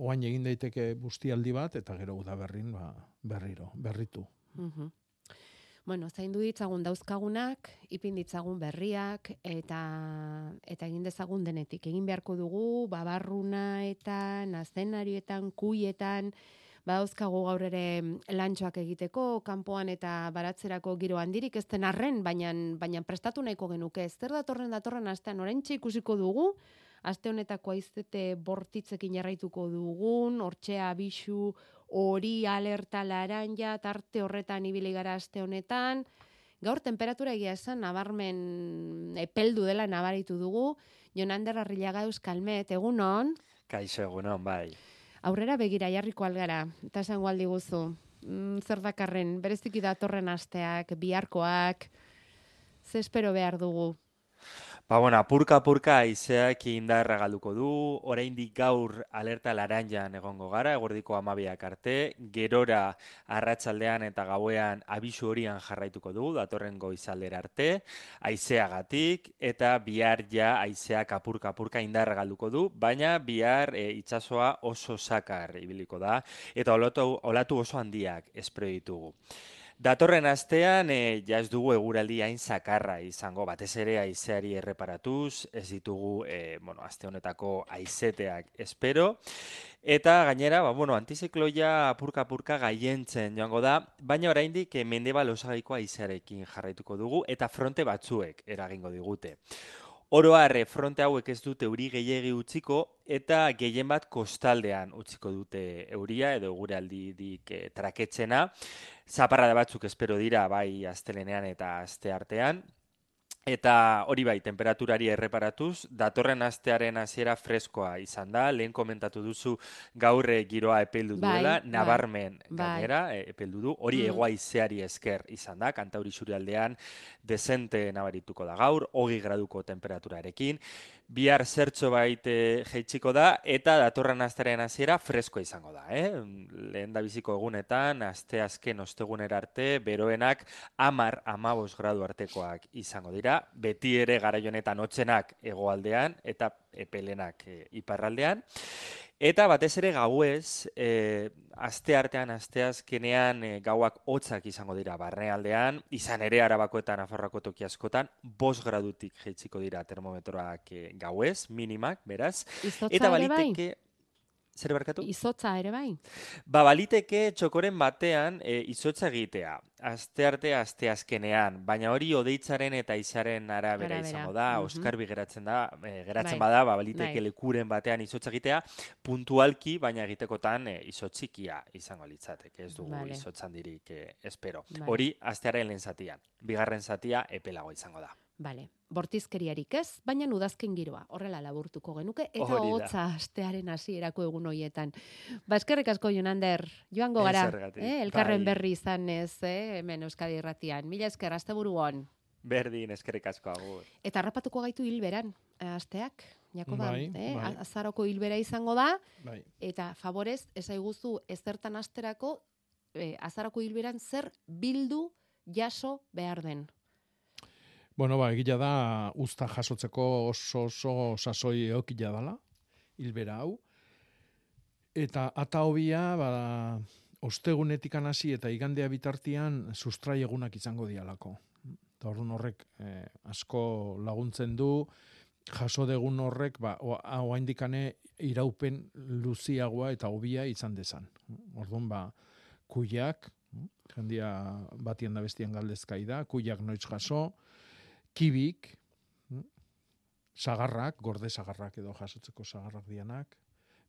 S15: Oain egin daiteke bustialdi bat, eta gero udaberrin ba, berriro, berritu.
S2: Mhm. Bueno, zaindu ditzagun dauzkagunak, ipin ditzagun berriak, eta eta egin dezagun denetik. Egin beharko dugu, babarrunaetan, azenarioetan, kuietan, badauzkagu gaur ere lantxoak egiteko, kanpoan eta baratzerako giro handirik ez den arren, baina, baina prestatu nahiko genuke. Zer datorren datorren astean oraintxe ikusiko dugu, aste honetako aizete bortitzekin jarraituko dugun, hortxea bisu, hori alerta laranja, tarte horretan ibili gara aste honetan. Gaur temperatura egia esan nabarmen epeldu dela nabaritu dugu. Jonander Arrillaga Euskalmet, egunon,
S16: Kaixo egunon, bai.
S2: Aurrera begira jarriko algara, eta esango aldi guzu. Mm, zer dakarren, bereziki datorren asteak, biharkoak, ze espero behar dugu.
S16: Ba, bueno, apurka apurka aizeak indarra galduko du, oraindik gaur alerta laranjan egongo gara, egordiko amabiak arte, gerora arratsaldean eta gauean abisu horian jarraituko du, datorren goizaldera arte, aizeagatik, eta bihar ja aizeak apurka apurka indarra galduko du, baina bihar e, itsasoa oso sakar ibiliko da, eta olatu, olatu oso handiak espero ditugu. Datorren astean, e, ja ez dugu eguraldi hain zakarra izango, batez ere aizeari erreparatuz, ez ditugu, e, bueno, aste honetako aizeteak espero, eta gainera, ba, bueno, antizikloia apurka-apurka gaientzen joango da, baina oraindik e, mendebal osagaiko aizearekin jarraituko dugu, eta fronte batzuek eragingo digute. Oro har, e, fronte hauek ez dute euri gehiegi utziko eta gehien bat kostaldean utziko dute euria edo eguraldidik e, traketzena. Zaparrada batzuk espero dira bai astelenean eta aste artean. Eta hori bai, temperaturari erreparatuz, datorren astearen hasiera freskoa izan da, lehen komentatu duzu gaurre giroa epeldu
S2: Bai,
S16: duela,
S2: bai,
S16: nabarmen
S2: bai.
S16: gainera e, epeldu du, hori
S2: Mm.
S16: hego haizeari esker izan da, kantauri aldean desente nabarituko da gaur, hogi graduko temperaturarekin, bihar zertxo bait e, jaitsiko da, eta datorren astearen hasiera freskoa izango da, eh? Lehen da biziko egunetan, aste azken ostegunera arte, beroenak amar, amabos gradu artekoak izango dira, beti ere garai honetan hotzenak hegoaldean eta epelenak e, iparraldean. Eta batez ere gauez, e, aste artean, aste azkenean e, gauak hotzak izango dira barnealdean, izan ere arabako eta nafarroako toki askotan, bos gradutik jaitsiko dira termometroak e, gauez, minimak, beraz.
S2: Izotza
S16: eta
S2: ere bai?
S16: Zer barkatu?
S2: Izotza ere bai?
S16: Ba, baliteke txokoren batean e, izotza egitea. Aste arte, aste azkenean. Baina hori odeitzaren eta izaren arabera
S2: Arabera,
S16: izango da.
S2: mhm.
S16: Oskarbi geratzen da, e, geratzen
S2: Bai,
S16: bada, ba, baliteke
S2: bai.
S16: lekuren batean izotza egitea, puntualki, baina egitekotan e, izotzikia izango litzateke. Ez dugu
S2: Vale.
S16: izotzan dirik e, espero.
S2: Vale.
S16: Hori, astearen lehen zatian. Bigarren zatia epelago izango da.
S2: Bale, bortizkeriarik ez, baina udazken giroa, horrela laburtuko genuke, eta hotza astearen hasierako egun hoietan. Ba, eskerrik asko, Jonander, joango gara, eh? elkarren
S16: bai.
S2: berri izan ez, eh? hemen Euskadi Irratian. Mila esker, asteburu on.
S16: Berdin, eskerrik asko agur.
S2: Eta harrapatuko gaitu hilberan, eh, asteak, Jakoba,
S15: Bai,
S2: eh?
S15: bai.
S2: azaroko hilbera izango da,
S15: Bai.
S2: eta favorez, ezaiguzu ezertan asterako, eh, azaroko hilberan zer bildu jaso behar den.
S15: Bueno, ba, egia da, usta jasotzeko oso oso sasoi eokila dala, hilbera hau. Eta ata hobia, ba, ostegunetik hasi eta igandea bitartian sustrai egunak izango dialako. Eta orduan horrek eh, asko laguntzen du, jaso degun horrek, ba, oaindikane iraupen luziagoa eta hobia izan dezan. Orduan, ba, kuiak, jendia batien da bestien galdezkai da, kuiak noiz jaso, kibik, mm, sagarrak, gorde sagarrak edo jasotzeko sagarrak dianak,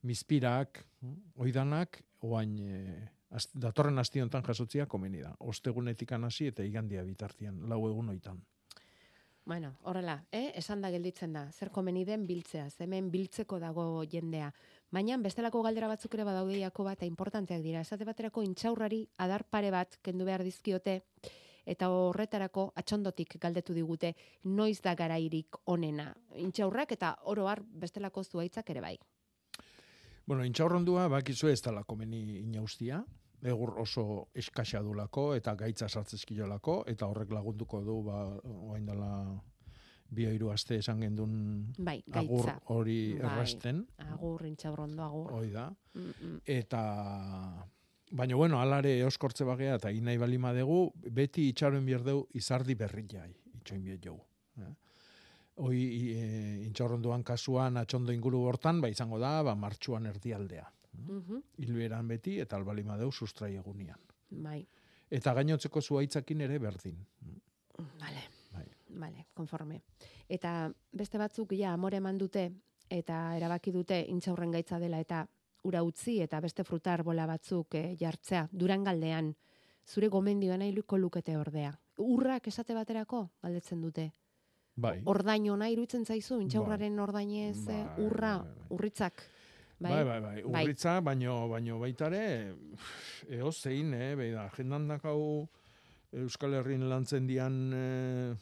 S15: mizpirak, mm, oidanak, oain e, az, datorren asti honetan jasotzia komeni da. Ostegunetik hasi eta igandia bitartian, lau egun oitan.
S2: Bueno, horrela, eh? esan da gelditzen da, zer komeni den biltzea, hemen biltzeko dago jendea. Baina bestelako galdera batzuk ere badaude Jakoba eta importanteak dira. Esate baterako intxaurrari adar pare bat kendu behar dizkiote eta horretarako atxondotik galdetu digute noiz da garairik onena. Intxaurrak eta oro har bestelako zuaitzak ere bai.
S15: Bueno, intxaurrondua bakizu ez dela komeni inaustia, egur oso eskaxa dulako eta gaitza sartzezkilolako eta horrek lagunduko du ba orain dela bi hiru aste esan gendun
S2: bai,
S15: agur
S2: gaitza.
S15: hori
S2: Bai,
S15: errasten.
S2: Agur intxaurrondo agur.
S15: Hoi da.
S2: Mm, mm.
S15: Eta baina bueno, alare eoskortze bagea eta inai balima dugu, beti itxaroen bierdeu izardi berrilai, itxoin biet jau. Eh? Hoi e, intxaurrondoan kasuan atxondo inguru hortan, ba izango da, ba martxuan erdialdea.
S2: Mhm,
S15: Hilberan beti eta albalima deu sustrai egunian.
S2: Bai,
S15: Eta gainotzeko zuaitzakin ere berdin.
S2: vale.
S15: Bai.
S2: Vale, konforme. Eta beste batzuk ja amore eman dute eta erabaki dute intxaurren gaitza dela eta ura utzi eta beste frutar bola batzuk eh, jartzea durangaldean zure gomendioa nahi luko lukete ordea. Urrak esate baterako galdetzen dute.
S15: Bai.
S2: Ordain ona iruditzen zaizu intxaurraren ordainez eh,
S15: Bai,
S2: urra, urritzak.
S15: Bai, bai, bai. Urritza, baino, baino baitare, eo zein, eh, bai da, agendan dakau Euskal Herrin lantzen dian, eh,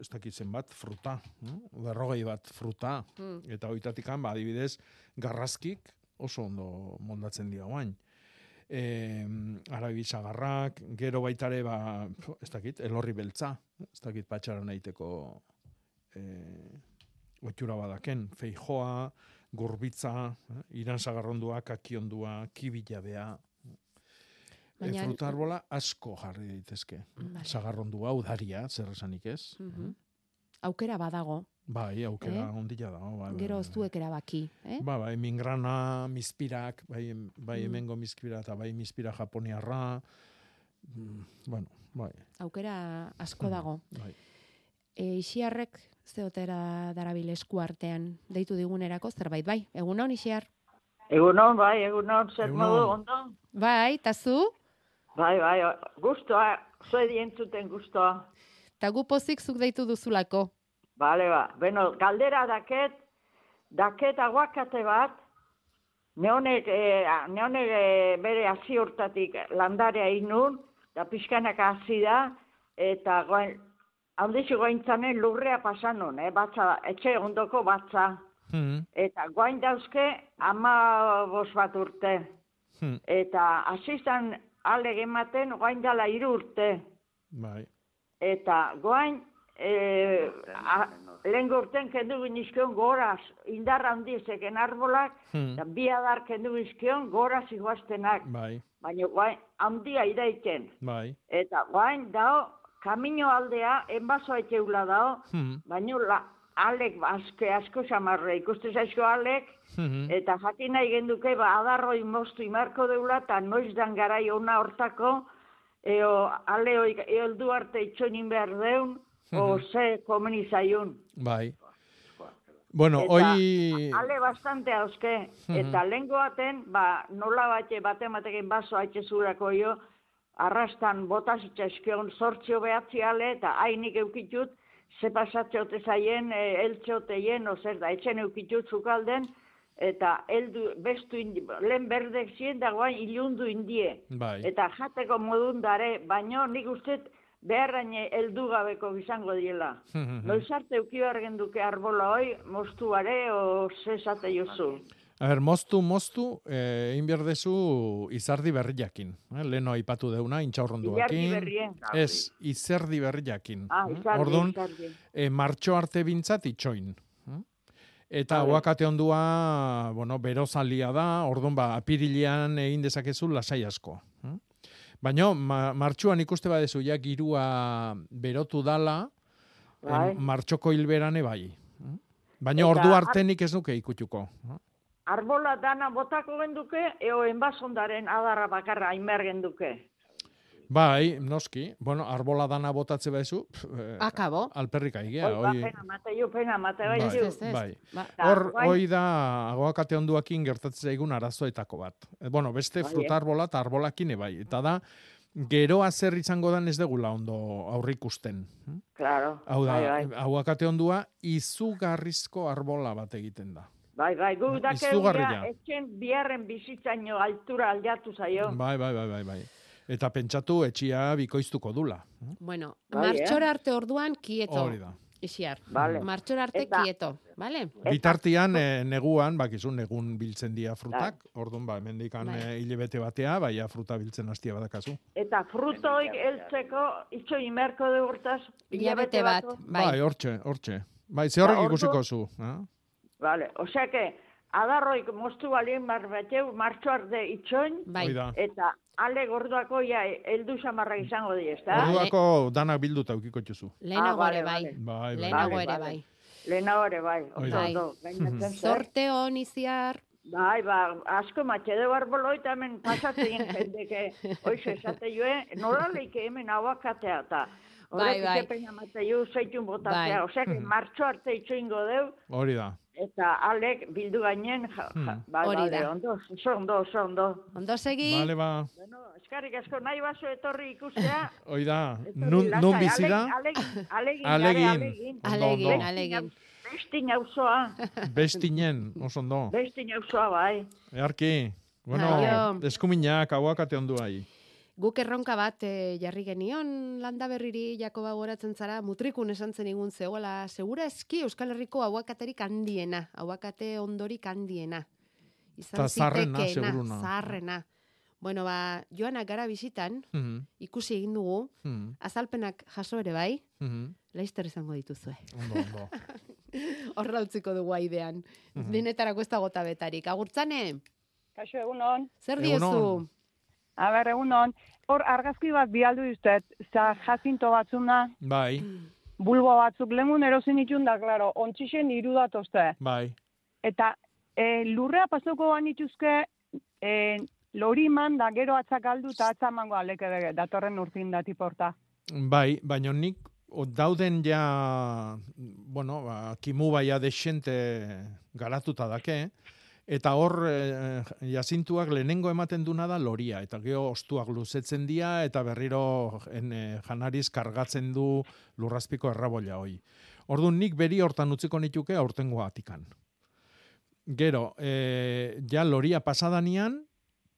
S15: ez dakit zenbat, fruta, no? berrogei bat fruta,
S2: Mm.
S15: eta hoitatikan, ba, adibidez, garrazkik oso ondo moldatzen dira guain. E, arabi sagarrak, gero baitare, ba, ez dakit, elorri beltza, ez dakit patxara nahiteko e, otxura badaken, feijoa, gurbitza, eh, iran sagarrondua, kakiondua, kibillabea, E,
S2: Baina-
S15: fruta arbola asko jarri daitezke.
S2: Vale.
S15: Sagarrondua, udaria, zer esanik ez.
S2: Mhm. Aukera badago.
S15: Bai, aukera
S2: Eh?
S15: ondila da. Bai, bai,
S2: Gero
S15: bai.
S2: zuek erabaki, eh?
S15: Ba, bai, mingrana, mizpirak, bai, bai
S2: Mm.
S15: hemengo mizpira eta bai mizpira japoniarra. Mm, bueno, bai.
S2: Aukera asko dago.
S15: Bai.
S2: E, ixiarrek zeotera darabil esku artean deitu digunerako zerbait, bai? Egunon, ixiar?
S17: Egunon, bai, egunon, zer
S2: Egunon.
S17: modu, ondo?
S2: Bai, eta zu?
S17: Bai, bai, guztua, zue dientzuten guztua.
S2: Eta gu pozik zuk deitu duzulako.
S17: Bale, ba, bueno, galdera daket, daket aguakate bat, neonek, e, neonek e, bere hasi hortatik landarea inun, da pixkanak hasi da, eta goain, handixo gointzanen lurrea pasan nun, eh, batza, etxe ondoko batza.
S15: Hmm.
S17: Eta guain dauzke ama bos bat urte.
S15: Hmm.
S17: Eta asistan ale gematen guain dala hiru urte.
S15: Bai.
S17: Eta guain, e, lehen urten kendu ginizkion goraz, indarra handizeken arbolak,
S15: Hmm.
S17: eta bi adar kendu ginizkion goraz iguaztenak.
S15: Bai,
S17: Baina guain, handia iraiken.
S15: bai.
S17: Eta guain dao, kamino aldea, enbaso etxeula dao,
S15: Hmm.
S17: baina la, alek aske asko samarre, ikuste zaizko alek,
S15: Hmm.
S17: Eta jakin nahi genduke, ba, adarroi moztu imarko deula, eta noiz dan garai ona hortako, eo, ale hoi, heldu arte itxoinin behar deun, o ze komeni zaiun.
S15: Bai. Bueno,
S17: Eta
S15: hoi...
S17: Ale bastante hauske, eta lengo baten, ba, nola bate, bate matekin baso haitxe zurako jo, arrastan botasitza eskion sortzio behatzi ale, eta hainik eukitut, ze pasatze ote zaien, e, eltxe oteien, ozer da, etxen eukitut zukalden, eta eldu, bestu, indi, lehen berdek zien, da ilundu indie.
S15: Bai.
S17: Eta jateko modun dare, baino nik uste beharraine heldu gabeko izango diela. Noiz arte behar genduke arbola hoi, mostuare, o zesate jozu.
S15: A ber, moztu, moztu, eh, egin behar dezu izardi berriakin. Eh? Leno aipatu deuna, intxaurronduakin.
S17: Ilardi berrien.
S15: Ez, izerdi berriakin.
S17: Ah, izardi,
S15: Orduan,
S17: izardi.
S15: eh, martxo arte bintzat itxoin. Eh? Eta
S17: Vale.
S15: aguakate ondua, bueno, berozalia da, orduan ba, apirilean egin dezakezu lasai asko. Baina, ma, martxuan ikuste badezu, ja, girua berotu dala,
S17: Bai.
S15: em, martxoko hilberane bai. Eh? Baina ordu
S17: ar-
S15: artenik ez nuke ikutuko.
S17: Arbola dana botako genduke, eo enbasondaren adarra bakarra hainber genduke.
S15: Bai, noski. Bueno, arbola dana botatze bezu, eh,
S2: Akabo.
S15: alperrik aigea.
S17: Hoi, ba,
S15: hoi-
S17: pena mate, jo pena mate, bai,
S15: Bai,
S17: ziu.
S15: bai.
S2: Ba,
S15: Hor,
S17: bai.
S15: hoi da, agoakate onduakin gertatzen zaigun arazoetako bat. E, bueno, beste
S17: Bai,
S15: fruta
S17: eh?
S15: arbola eta arbolakin bai. Eta da, geroa zer izango dan ez degula ondo aurrikusten.
S17: Claro,
S15: Hau da,
S17: bai, bai.
S15: aguakate ondua izugarrizko arbola bat egiten da.
S17: Bai, bai, gu dake
S15: Izugarria.
S17: etxen biharren bizitzaino altura aldatu zaio.
S15: Bai, bai, bai, bai, bai. Eta pentsatu etxia bikoiztuko dula.
S2: Bueno,
S17: Bai, eh?
S2: martxora arte orduan kieto.
S15: Hori da.
S2: Ixiar.
S17: Vale.
S2: Martxora arte
S17: Eta-
S2: kieto, vale?
S15: Bitartian, eh, neguan, bakizun, negun biltzen dia frutak, orduan, ba, hemendikan
S2: Bai.
S15: eh, hilebete batea, baina fruta biltzen hastia badakazu.
S17: Eta frutoik heltzeko itxo imerko de urtaz,
S2: Hilabete bat,
S15: Bai, hortxe, hortxe. Bai, ze horrek ikusiko zu. eh?
S17: Vale, osea que, adarroik moztu balien bar bateu, martxo arte itxoin,
S2: Bai.
S15: Da.
S17: eta ale gorduako ja heldu samarra izango di, ezta?
S15: Orduako danak bilduta eukiko txuzu.
S2: Lehenago
S17: Ah,
S2: ere
S17: vale,
S2: bai.
S17: vale.
S15: Bai, bai.
S2: Lehenago
S17: Vale,
S2: ere
S17: vale.
S2: bai.
S17: Lehenago ere bai, zer.
S2: Zorte hon iziar.
S17: Bai, ba, asko matxede barbolo eta hemen pasatzen jendeke, oiz esate joe, nola leike hemen abakatea eta
S2: Bai, bai.
S17: Horrek amate jo, zeitun botatzea,
S2: Bai.
S17: osea, que martxo arte itxoingo deu,
S15: Hori da.
S17: Eta alek bildu gainen, ja, ja,
S15: Hmm.
S17: bai,
S2: Hori da.
S17: ondo, ondo, ondo.
S2: Ondo segi.
S15: Bale, ba.
S17: Bueno, eskarrik asko nahi baso etorri ikustea.
S15: Hoi da. Nun, nun bizi da?
S17: Alegin, alegin,
S15: Alegin.
S17: alegin.
S2: Alegin.
S17: Bestin auzoa,
S15: Bestinen, oso ondo.
S17: bestin auzoa, bai.
S15: Earki. Bueno, eskuminak, aguakate onduai.
S2: Guk erronka bat eh, jarri genion landa berriri Jakoba goratzen zara mutrikun esan zen igun zegoela segura eski Euskal Herriko aguakaterik handiena, aguakate ondorik handiena. Izan
S15: Ta
S2: zitekeena,
S15: seguruna.
S2: Zaharrena. Bueno, ba, joanak gara bisitan,
S15: Mhm,
S2: ikusi egin dugu,
S15: mhm,
S2: azalpenak jaso ere bai,
S15: mhm.
S2: laizter izango dituzue.
S15: Ondo, ondo.
S2: Horra utziko dugu aidean. Denetarako ez dago tabetarik. Agurtzane,
S18: Kaixo egunon.
S2: zer
S15: Egunon.
S2: diozu?
S18: A ber, egunon. Hor argazki bat bialdu duztet, za jazinto batzuna,
S15: Bai,
S18: bulbo batzuk lengun erosin itun da, klaro, ontxixen iru datozte.
S15: bai.
S18: Eta e, lurrea pasoko ban ituzke, e, loriman da gero atzak eta atzamango aleke bege, datorren urtin da tiporta.
S15: Bai, baina nik o, dauden ja, bueno, ba, kimu baia desente garatuta dake, eta hor eh, jazintuak lehenengo ematen duna da loria, eta gero ostuak luzetzen dira, eta berriro en, eh, janariz kargatzen du lurrazpiko errabolla hoi. Orduan nik beri hortan utziko nituke aurtengo atikan. Gero, eh, ja loria pasadanian,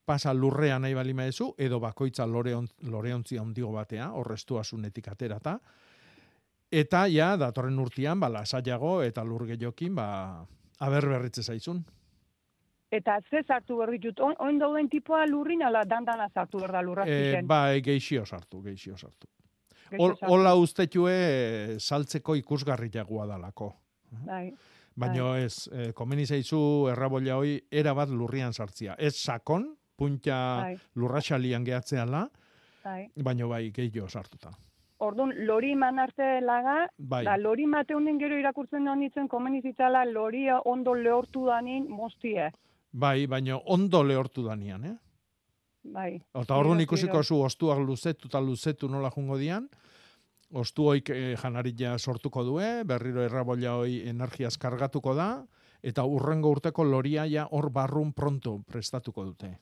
S15: pasa lurrean nahi bali maezu, edo bakoitza loreon, loreontzi handigo batea, horreztu asunetik aterata, eta ja, datorren urtian, ba, lasaiago eta lur gehiokin, ba, aber berritze zaizun.
S18: Eta ze sartu behar ditut, oin, oin dauden tipoa lurrin, ala dandana sartu behar da
S15: E,
S18: lurrazpiken.
S15: bai, geixio sartu, geixio sartu. Hola ustetue e, saltzeko ikusgarriagoa dalako.
S18: Bai.
S15: Baina ez, e, komeni zaizu errabolla hoi erabat lurrian sartzia. Ez sakon, punta
S18: Bai.
S15: lurraxalian gehatzeala,
S18: Bai.
S15: baina bai gehiago sartuta.
S18: Orduan, lori man arte laga,
S15: Bai.
S18: da lori mateunen gero irakurtzen honitzen komeni zitzala loria ondo lehortu danin mostie.
S15: Bai, baina ondo lehortu danian, eh?
S18: Bai.
S15: Eta orduan ikusiko zu ostuak luzetu eta luzetu nola jungo dian, ostu hoik eh, janaria sortuko due, berriro errabolla hoi energiaz kargatuko da, eta urrengo urteko loria ja hor barrun pronto prestatuko dute.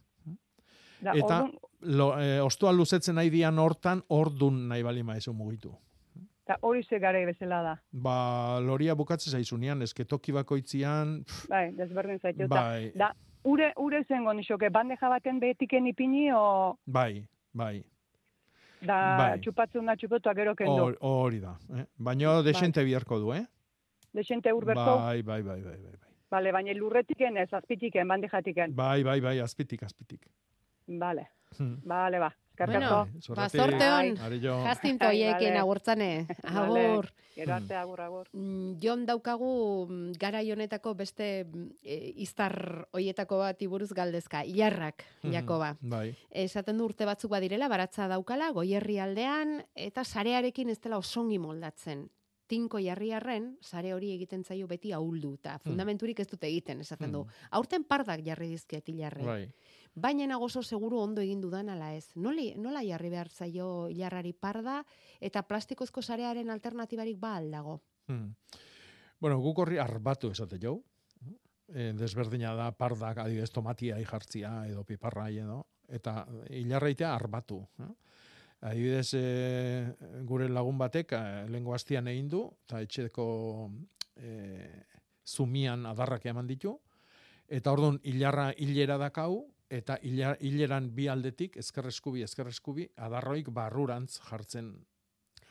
S18: Da,
S15: eta
S18: orduan,
S15: lo, eh, ostua luzetzen nahi dian hortan, ordun nahi bali maezu mugitu.
S18: eta hori ze gara bezala da.
S15: Ba, loria bukatze zaizunean, eske toki bakoitzian, pff,
S18: Bai, desberdin zaitu.
S15: Bai.
S18: Da, ure, ure zengo nixoke, bandeja baten betiken ipini, o...
S15: bai, bai.
S18: Da,
S15: Bai.
S18: txupatzen da txupatu, gero kendo.
S15: Hor- Hori da. Eh? Baina desente biharko du, eh?
S18: Dexente ur berto.
S15: Bai, bai, bai, bai, bai.
S18: Bale, baina lurretiken ez, azpitiken, bandijatiken.
S15: Bai, bai, bai, azpitik, azpitik.
S18: Bale,
S15: Hmm.
S18: bale, ba.
S2: Bueno, ba, zorte hon,
S15: jo.
S2: jastinto
S18: Bai,
S2: hoiekin agurtzane.
S18: Bale,
S2: Agur.
S18: Gero arte, agur, agur.
S2: Mm, Jon daukagu mm, garai honetako beste mm, e, iztar hoietako bat iburuz galdezka, ilarrak,
S15: Mhm,
S2: Jakoba.
S15: Bai.
S2: Esaten du urte batzuk badirela, baratza daukala, goierri aldean, eta sarearekin ez dela osongi moldatzen. Tinko jarriarren, sare hori egiten zaio beti ahuldu, eta fundamenturik ez dute egiten, esaten du. Aurten pardak jarri dizkiet ilarrei.
S15: Bai.
S2: Baina nagozo seguru ondo egin dudan ala ez. Noli, nola jarri behar zaio ilarrari parda, eta plastikozko sarearen alternatibarik ba aldago.
S15: Hmm. Bueno, guk horri arbatu esate jau. E, desberdina da pardak adibidez tomatia jartzia edo piparra edo eta hilarraitea arbatu. Eh? Adibidez, e, gure lagun batek e, lengo hastian egin du eta etxeko e, zumian adarrak eman ditu eta orduan hilarra hilera dakau eta hileran bi aldetik ezker eskubi ezker eskubi adarroik barrurantz jartzen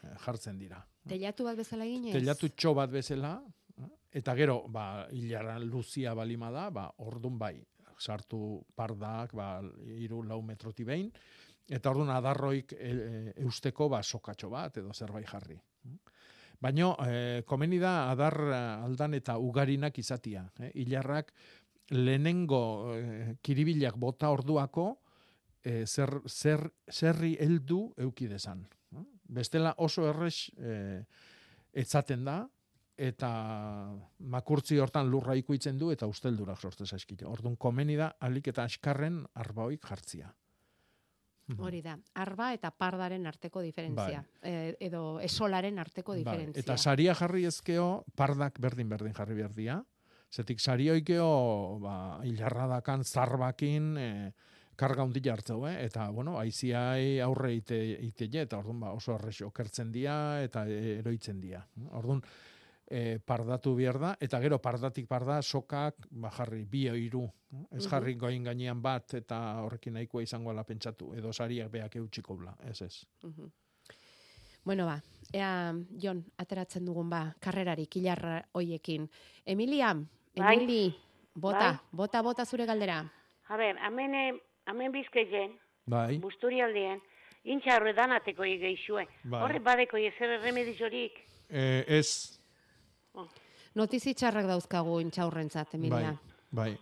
S15: eh, jartzen dira.
S2: Teilatu bat bezala ginez?
S15: Telatu txo bat bezala, eh, eta gero, ba, hilara luzia balima da, ba, ordun bai, sartu pardak, ba, iru lau metroti behin, eta ordun adarroik e, e, eusteko, ba, sokatxo bat, edo zerbait jarri. Baina, e, komeni da adar aldan eta ugarinak izatia. Eh? Ilarrak lehenengo eh, kiribilak bota orduako eh, zer, zer, zerri heldu euki desan. eh? Bestela oso errex eh, etzaten da, eta makurtzi hortan lurra ikuitzen du, eta usteldurak sortze zaizkite. Orduan, komeni da, alik eta askarren arbaoik jartzia.
S2: Hori da, arba eta pardaren arteko diferentzia. Eh, edo esolaren arteko
S15: Bai,
S2: diferentzia.
S15: Eta saria jarri ezkeo, pardak berdin-berdin jarri behar dira. Zetik sarioikeo, ba, hilarra dakan zarbakin, e, karga hundi jartzeu, eh? eta, bueno, aiziai aurre ite, ite eta orduan, ba, oso arrez okertzen dira, eta e, eroitzen dira. Orduan, e, pardatu behar da, eta gero pardatik parda sokak ba, jarri bi hiru Ez jarri goin gainean bat, eta horrekin nahikoa izango ala pentsatu, edo sariak beak eutxiko bla, ez ez.
S2: Mhm. Bueno, ba, ea, Jon, ateratzen dugun ba, karrerarik, hilarra hoiekin. Emilia,
S19: Bai.
S2: Emili, bota,
S19: Bai.
S2: bota, bota zure galdera.
S19: A ber, hemen, eh, hemen bizkeien,
S15: Bai.
S19: busturi aldien, intxa horre danateko igeixue.
S15: Bai.
S19: Horre badeko ezer remedizorik.
S15: E, ez,
S2: Notizi txarrak dauzkagu intxaurrentzat, Emilia.
S15: bai, bai.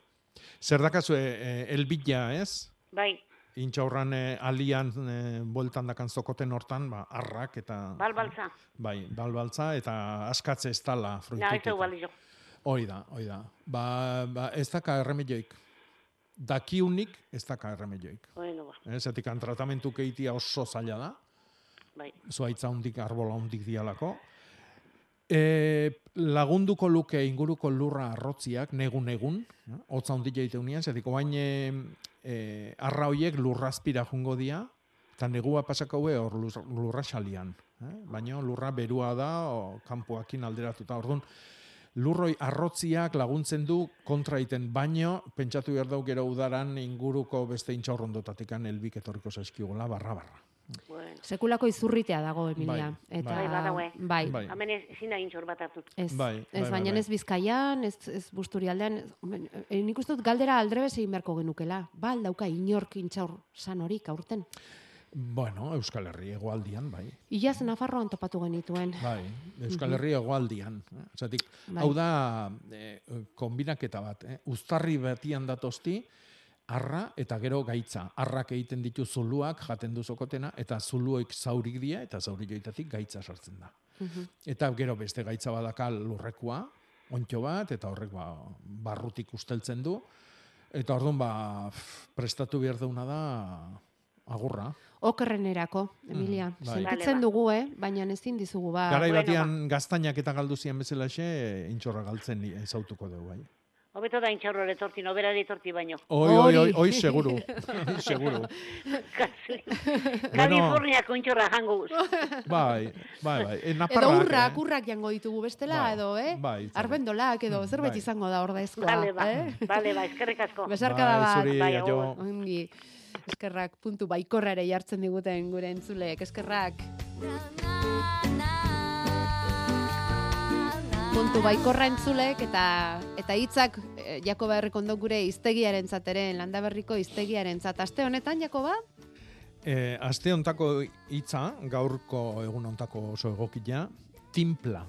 S15: Zer dakazu, e, elbila, ez?
S19: Bai,
S15: Intxaurran e, alian e, bueltan dakan zokoten hortan, ba, arrak eta...
S19: balbaltza.
S15: Bai, balbaltza eta askatze ez tala
S19: Na, ez
S15: Hoi da, hoi da. Ba, ba, ez daka erremedioik. Dakiunik ez daka erremedioik.
S19: Bueno, ba,
S15: Ez, etikan tratamentu keitia oso zaila da.
S19: bai.
S15: zuaitza hundik, arbola hundik dialako. E, lagunduko luke inguruko lurra arrotziak, negun-negun, hotza hundik jaite unian, zetik oain e, e, arra hoiek lurrazpira jungo dia, eta negua pasako hue hor lur- lurra xalian. Eh? Baina lurra berua da, o, kanpoakin alderatuta. Orduan, lurroi arrotziak laguntzen du kontra egiten, baino pentsatu behar dau gero udaran inguruko beste intxaurrondotatikan elbik etorriko zaizkigula barra-barra.
S19: Bueno.
S2: Sekulako izurritea dago, Emilia.
S15: Bai,
S2: eta,
S19: Bai, badaue.
S2: bai.
S15: Bai.
S19: Hemen ez, ezin da intxor bat hartu.
S2: Ez,
S15: Bai,
S2: ez
S15: bai,
S2: baina
S15: bai,
S2: ez bizkaian, ez, ez busturialdean, ez, ben, e, nik uste dut galdera aldrebez egin beharko genukela. Ba, aldauka inork intxaur san horik aurten.
S15: Bueno, Euskal Herri egoaldian, bai.
S2: Iaz Nafarroan topatu genituen.
S15: Bai, Euskal Herri egoaldian. Eh? Zatik,
S2: Bai.
S15: hau da eh, kombinaketa bat. Eh? Uztarri batian datosti, arra eta gero gaitza. Arrak egiten ditu zuluak jaten du zokotena, eta zuluek zaurik dia, eta zaurik joitatik gaitza sartzen da. Eta gero beste gaitza badakal lurrekua, ontxo bat, eta horrek ba, barrutik usteltzen du. Eta orduan ba, prestatu behar dauna da agurra.
S2: Okerrenerako, Emilia.
S15: bai.
S2: Sentitzen
S19: ba.
S2: dugu, eh? baina ezin dizugu, ba.
S15: Garai
S19: bueno,
S15: batean gaztainak eta galdu zian bezalaxe, intxorra galtzen ezautuko dugu, bai.
S19: Hobeto da intxaurro etorti, nobera etorti baino.
S15: Oi, oi, oi, oi, seguru. seguru.
S19: Kaliforniako intxorra jango guz.
S15: Bai, bai, bai. E,
S2: Edo
S15: naparrak,
S2: urrak,
S15: eh?
S2: urrak jango ditugu bestela,
S15: Bai,
S2: edo, eh?
S15: bai.
S2: Arbendolak, edo, zerbait
S15: bai.
S2: izango da ordezkoa.
S19: Bale, ba,
S2: eh?
S19: bale, ba, eskerrik asko.
S2: Besarkada
S15: Bai,
S2: bat.
S15: zuri,
S19: Bai.
S2: Eskerrak puntu baikorrare jartzen diguten gure entzuleek. Eskerrak. Puntu baikorra entzulek eta eta hitzak eh, Jakoba Herrikondo gure hiztegiaren zateren, landaberriko hiztegiaren zat. Aste honetan, Jakoba?
S15: E, aste hontako hitza, gaurko egun hontako oso egokia, timpla.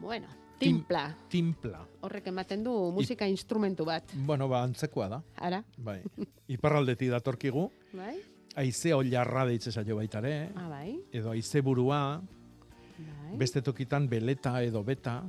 S2: Bueno, timpla.
S15: Timpla.
S2: Horrek ematen du musika instrumentu bat.
S15: Bueno, ba, antzekoa da.
S2: Ara?
S15: Bai. Iparraldeti datorkigu.
S2: Bai?
S15: Aize oilarra deitze zaio baitare.
S2: Ah, bai.
S15: Edo aize burua.
S2: Bai.
S15: Beste tokitan beleta edo beta.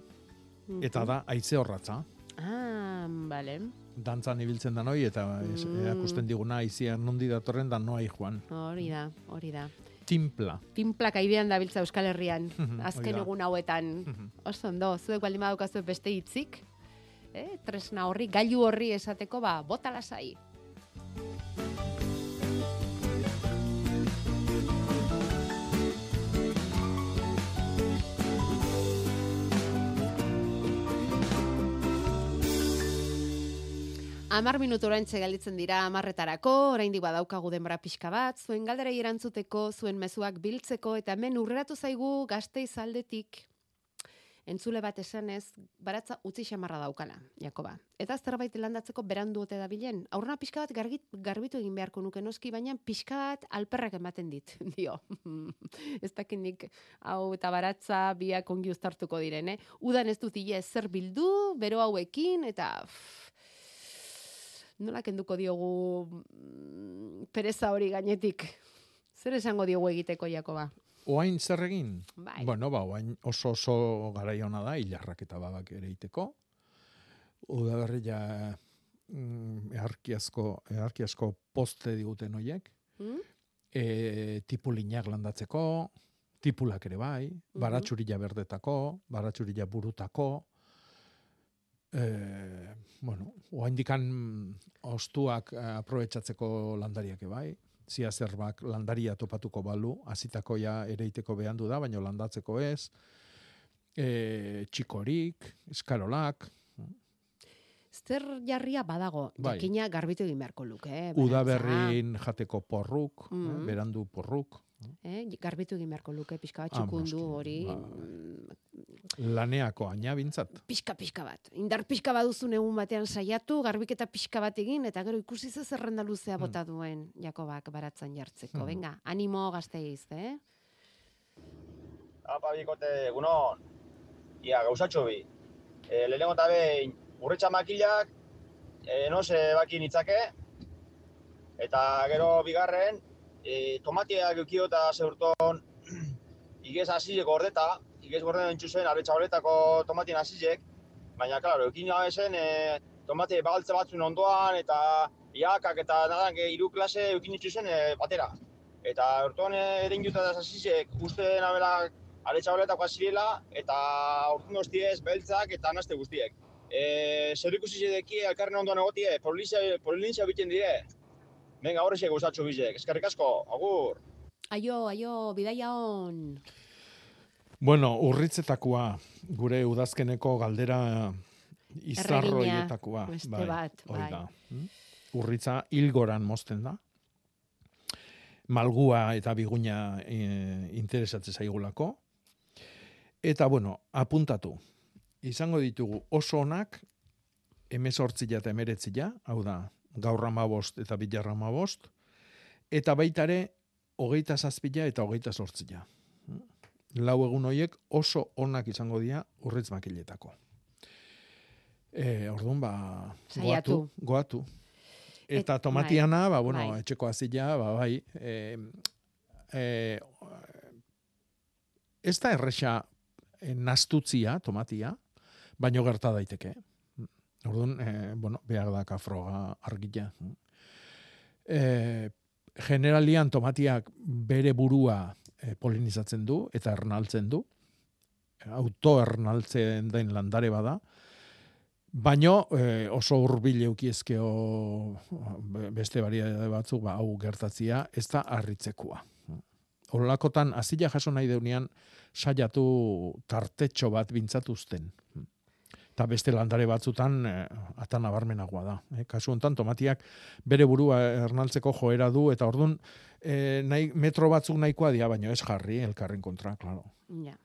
S15: Eta da aize horratza.
S2: Ah, bale.
S15: Dantzan ibiltzen da noi eta
S2: Mm.
S15: erakusten diguna aizia nondi datorren da noai joan.
S2: Hori da, hori da.
S15: Timpla.
S2: Timplak aidean dabiltza Euskal Herrian. Azken egun hauetan. Oso ondo, zuek baldin badaukazu beste hitzik. Eh, tresna horri, gailu horri esateko, ba, bota lasai. Amar minutu oraintxe galditzen dira amarretarako, oraindik badaukagu denbora pixka bat, zuen galderei erantzuteko, zuen mezuak biltzeko, eta hemen urreratu zaigu gazte izaldetik, entzule bat esanez, baratza utzi xamarra daukala, Jakoba. Eta zerbait landatzeko berandu ote dabilen. Aurrena pixka bat gargit, garbitu egin beharko nuke noski, baina pixka bat alperrak ematen dit, dio. ez dakinik hau eta baratza biak ongi uztartuko diren, eh? Udan ez dut ile zer bildu, bero hauekin, eta... pff, nola kenduko diogu mm, pereza hori gainetik. Zer esango diogu egiteko Jakoba?
S15: Oain zer egin?
S2: Bai.
S15: Bueno, ba, oain oso oso garai ona da, hilarrak eta babak ere iteko. Udaberri ja mm, eharkiazko, eharkiazko poste diguten hoiek.
S2: Hmm?
S15: E, tipulinak landatzeko, tipulak ere bai, baratxurila berdetako, baratxurila burutako, e, bueno, oaindikan ostuak eh, aprobetxatzeko landariak bai, zia zerbak landaria topatuko balu, hasitako ja ereiteko behandu da, baina landatzeko ez, e, txikorik, eskarolak,
S2: Zer jarria badago,
S15: Bai.
S2: jakina garbitu egin beharko luke, eh?
S15: udaberrin jateko porruk, eh,
S2: Mhm.
S15: berandu porruk,
S2: Eh, garbitu egin beharko luke, pixka bat
S15: Ah,
S2: txukundu hori,
S15: ba.
S2: mm,
S15: laneako aina bintzat.
S2: pixka pixka bat. Indar pixka baduzun egun batean saiatu, garbiketa pixka bat egin, eta gero ikusi ze zerrenda luzea bota duen Jakobak baratzan jartzeko.
S20: Hmm.
S2: Venga, animo gazteiz, eh?
S20: Apa, bikote, egunon. Ia, gauzatxo bi. E, lehenengo eta behin, urretxa makilak, e, no se baki nitzake, eta gero bigarren, e, tomatiak eukio eta zeurton, igez hasile gordeta, igez gordeta entzuzen, abetxa horretako tomatien hasizek, baina, klaro, eukin zen, e, tomate bagaltze batzun ondoan, eta iakak eta nadan, hiru klase eukin itxuzen e, batera. Eta orduan eren juta da hasizek, uste nabela aretsa horretako hasirela, eta urtun guztiez, beltzak eta naste guztiek. E, zer ikusi zedeki elkarren ondoan egotie, polintzia, polintzia biten dire. Venga, horrexek guztatxo bizek, eskerrik asko, agur!
S2: Aio, aio, bidaia on.
S15: Bueno, urritzetakoa, gure udazkeneko galdera izarroietakoa.
S2: beste bat, bai.
S15: da. Mm? Urritza hilgoran mozten da. Malgua eta biguina e, interesatze zaigulako. Eta, bueno, apuntatu. Izango ditugu oso onak, emezortzila eta emeretzila, hau da, gaur bost eta bilar bost, eta baitare, hogeita zazpila eta hogeita sortzila. Lau egun horiek oso onak izango dira urritz makiletako. E, orduan, ba,
S2: Saiatu.
S15: goatu, goatu. Eta
S2: Et-
S15: tomatiana,
S2: bai,
S15: ba, bueno,
S2: bai.
S15: etxeko azila, ba, bai, e, e, ez da erresa e, nastutzia, tomatia, baino gerta daiteke. Orduan, e, bueno, behar da kafroga argila. E, generalian tomatiak bere burua e, polinizatzen du eta ernaltzen du. Autoernaltzen den landare bada. Baino e, oso hurbil eukiezkeo be- beste variedade batzuk ba, hau gertatzia, ez da harritzekoa. Horlakotan, azila jaso nahi deunean, saiatu tartetxo bat bintzatuzten. Eta beste landare batzutan e, ata nabarmenagoa da. E, kasu hontan tomatiak bere burua ernaltzeko joera du eta ordun e, nahi, metro batzuk nahikoa dira, baina ez jarri elkarren kontra, claro.
S2: Ja.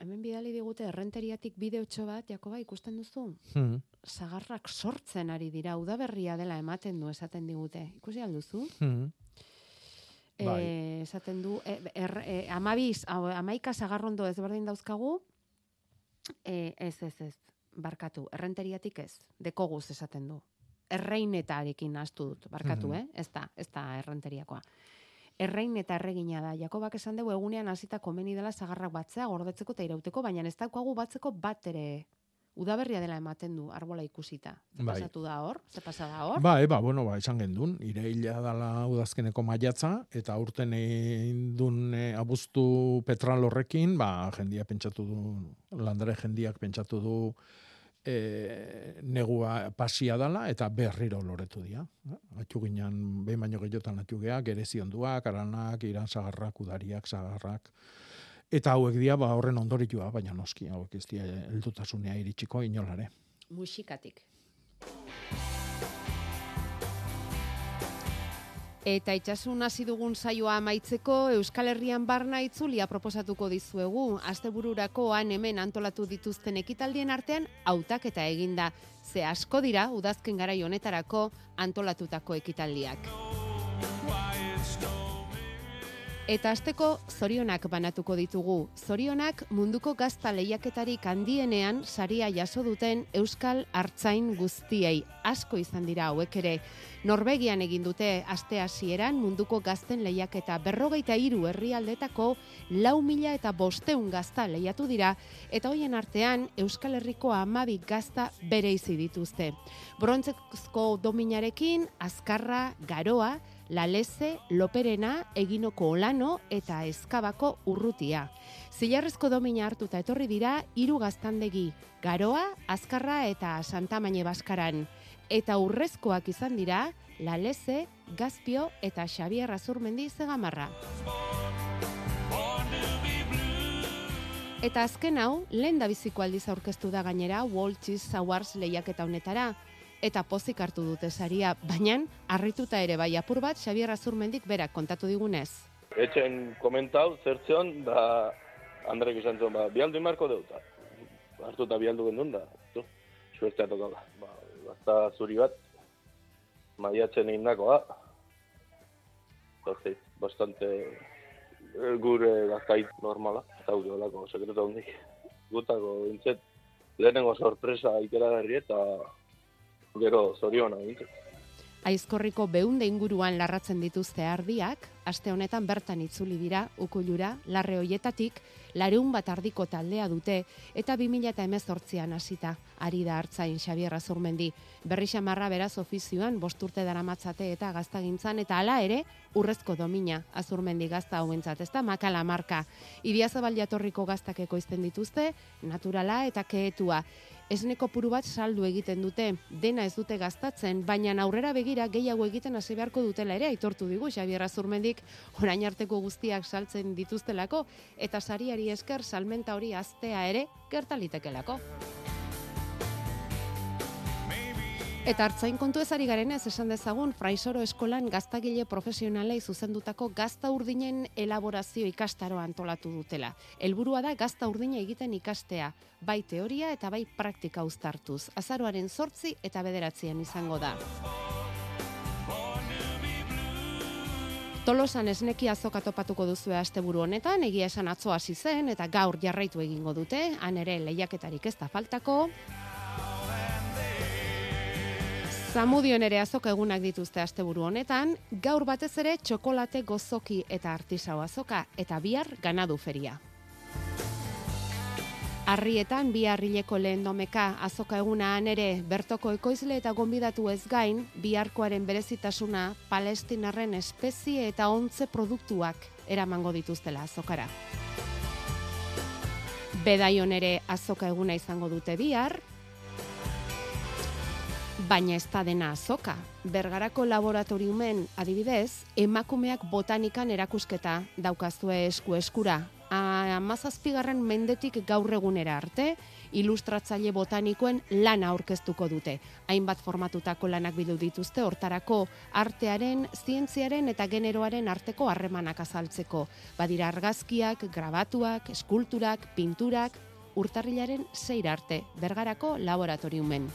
S2: Hemen bidali digute errenteriatik bideotxo bat, Jakoba, ikusten duzu?
S15: Hmm.
S2: Sagarrak sortzen ari dira, udaberria dela ematen du esaten digute. Ikusi alduzu?
S15: Hmm. Bai.
S2: esaten du, e, er, e, amabiz, amaika sagarrondo ezberdin dauzkagu, e, ez, ez, ez, barkatu, errenteriatik ez, dekoguz esaten du. Erreinetarekin astu dut, barkatu,
S15: Mhm.
S2: eh? Ez da, ez da errenteriakoa. Errein eta erregina da. Jakobak esan dugu egunean hasita komeni dela sagarrak batzea, gordetzeko eta irauteko, baina ez daukagu batzeko bat ere udaberria dela ematen du arbola ikusita. Ze
S15: Bai.
S2: pasatu da hor? Ze pasa da hor?
S15: Ba, eba, bueno, ba, esan gendun, ireila dala udazkeneko maiatza, eta urten egin dun abuztu petral horrekin, ba, jendia pentsatu du, landare jendiak pentsatu du e, negua pasia dala, eta berriro loretu dira. Atxu ginen, behin baino gehiotan atxu gea, gerezi onduak, aranak, iran zagarrak, udariak, zagarrak, Eta hauek dira ba horren ondoritua, baina noski hauek ez dira heldutasunea iritsiko inolare.
S2: Musikatik. Eta itxasun hasi dugun saioa amaitzeko Euskal Herrian barna itzulia proposatuko dizuegu. Astebururakoan hemen antolatu dituzten ekitaldien artean hautaketa eginda. Ze asko dira udazken garai honetarako antolatutako ekitaldiak. Eta asteko zorionak banatuko ditugu. Zorionak munduko gazta lehiaketarik handienean saria jaso duten Euskal Artzain guztiei. Asko izan dira hauek ere. Norvegian egin dute aste hasieran munduko gazten lehiaketa berrogeita hiru herrialdetako lau mila eta bosteun gazta lehiatu dira eta hoien artean Euskal Herriko amabi gazta bere izi dituzte. Brontzezko dominarekin Azkarra, Garoa, Laleze, Loperena, Eginoko Olano eta Eskabako Urrutia. Zilarrezko domina hartuta etorri dira hiru gaztandegi, Garoa, Azkarra eta Santamaine Baskaran. Eta urrezkoak izan dira Laleze, Gazpio eta Xabier Azurmendi Zegamarra. Eta azken hau, lehen da biziko aldiz aurkeztu da gainera Cheese Awards lehiaketa honetara, eta pozik hartu dute saria, baina harrituta ere bai apur bat Xabier Azurmendik berak kontatu digunez.
S21: Etxen komentau, zertzeon, da Andrek izan zuen, ba, bialdu imarko deuta. Hartuta bialdu gendun da, zu, suertea tokala. Ba, gazta zuri bat, maiatzen egin dakoa. Entonces, bastante eh, gure gaztait normala, eta gure olako sekretu hondik. Gutako bintzet, lehenengo sorpresa ikera eta gero zoriona bintzet.
S2: Aizkorriko beunde inguruan larratzen dituzte ardiak, aste honetan bertan itzuli dira, ukulura, larre hoietatik, lareun bat ardiko taldea dute, eta 2018an hasita ari da hartzain Xabier Azurmendi. Berri xamarra beraz ofizioan, bosturte daramatzate eta gaztagintzan, eta hala ere, urrezko domina Azurmendi gazta hauentzat, ez da makala marka. Idiazabal jatorriko gaztak ekoizten dituzte, naturala eta keetua. Esneko puru bat saldu egiten dute, dena ez dute gaztatzen, baina aurrera begira gehiago egiten hasi beharko dutela ere aitortu digu Xabier Azurmendik orain arteko guztiak saltzen dituztelako eta sariari esker salmenta hori aztea ere gertalitekelako. Eta hartzain kontu ezari garenez esan dezagun Fraisoro eskolan gaztagile profesionalei zuzendutako gazta urdinen elaborazio ikastaro antolatu dutela. Helburua da gazta urdina egiten ikastea, bai teoria eta bai praktika uztartuz. Azaroaren sortzi eta bederatzean izango da. Tolosan esneki azoka topatuko duzue asteburu honetan, egia esan atzo hasi zen eta gaur jarraitu egingo dute, han ere lehiaketarik ez da faltako. Zamudion ere azoka egunak dituzte asteburu honetan, gaur batez ere txokolate gozoki eta artisau azoka eta bihar ganadu feria. Arrietan bi harrileko lehen domeka azoka egunan ere bertoko ekoizle eta gonbidatu ez gain, biharkoaren berezitasuna palestinarren espezie eta ontze produktuak eramango dituztela azokara. Bedaion ere azoka eguna izango dute bihar, baina ez da dena azoka. Bergarako laboratoriumen adibidez, emakumeak botanikan erakusketa daukazue esku eskura. Amazazpigarren mendetik gaur egunera arte, ilustratzaile botanikoen lana aurkeztuko dute. Hainbat formatutako lanak bildu dituzte hortarako artearen, zientziaren eta generoaren arteko harremanak azaltzeko. Badira argazkiak, grabatuak, eskulturak, pinturak, urtarrilaren zeir arte, bergarako laboratoriumen.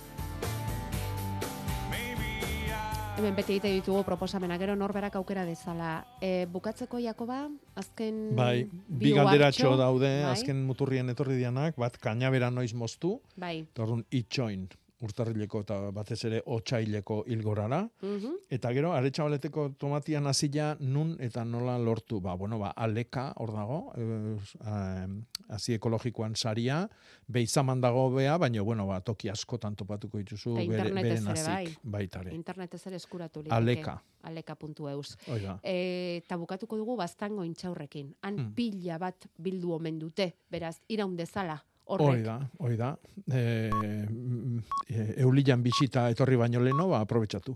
S2: Hemen beti egite ditugu proposamena, gero norberak aukera dezala. E, bukatzeko Jakoba, azken
S15: Bai, bi galderatxo daude,
S2: bai?
S15: azken muturrien etorri dianak, bat kainabera noiz moztu,
S2: Bai.
S15: eta orduan itxoin urtarrileko eta batez ere otsaileko ilgorara.
S2: Mhm.
S15: Eta gero, aretsabaleteko tomatian hasila nun eta nola lortu. Ba, bueno, ba, aleka hor dago, eh, hasi ekologikoan saria, beizaman dago bea, baina, bueno, ba, toki askotan topatuko dituzu
S2: Eta
S15: bere,
S2: internetez
S15: beren
S2: ere, bai.
S15: baitare.
S2: Internetez ere eskuratu liteke.
S15: Aleka.
S2: Aleka.eus. E, eta bukatuko dugu baztango intxaurrekin. Han
S15: Hmm.
S2: pila bat bildu omen dute, beraz, iraun dezala.
S15: Hoi
S2: Horrek.
S15: da, hoi da. E, mm, e, eulian bisita etorri baino leno, ba, aprobetsatu.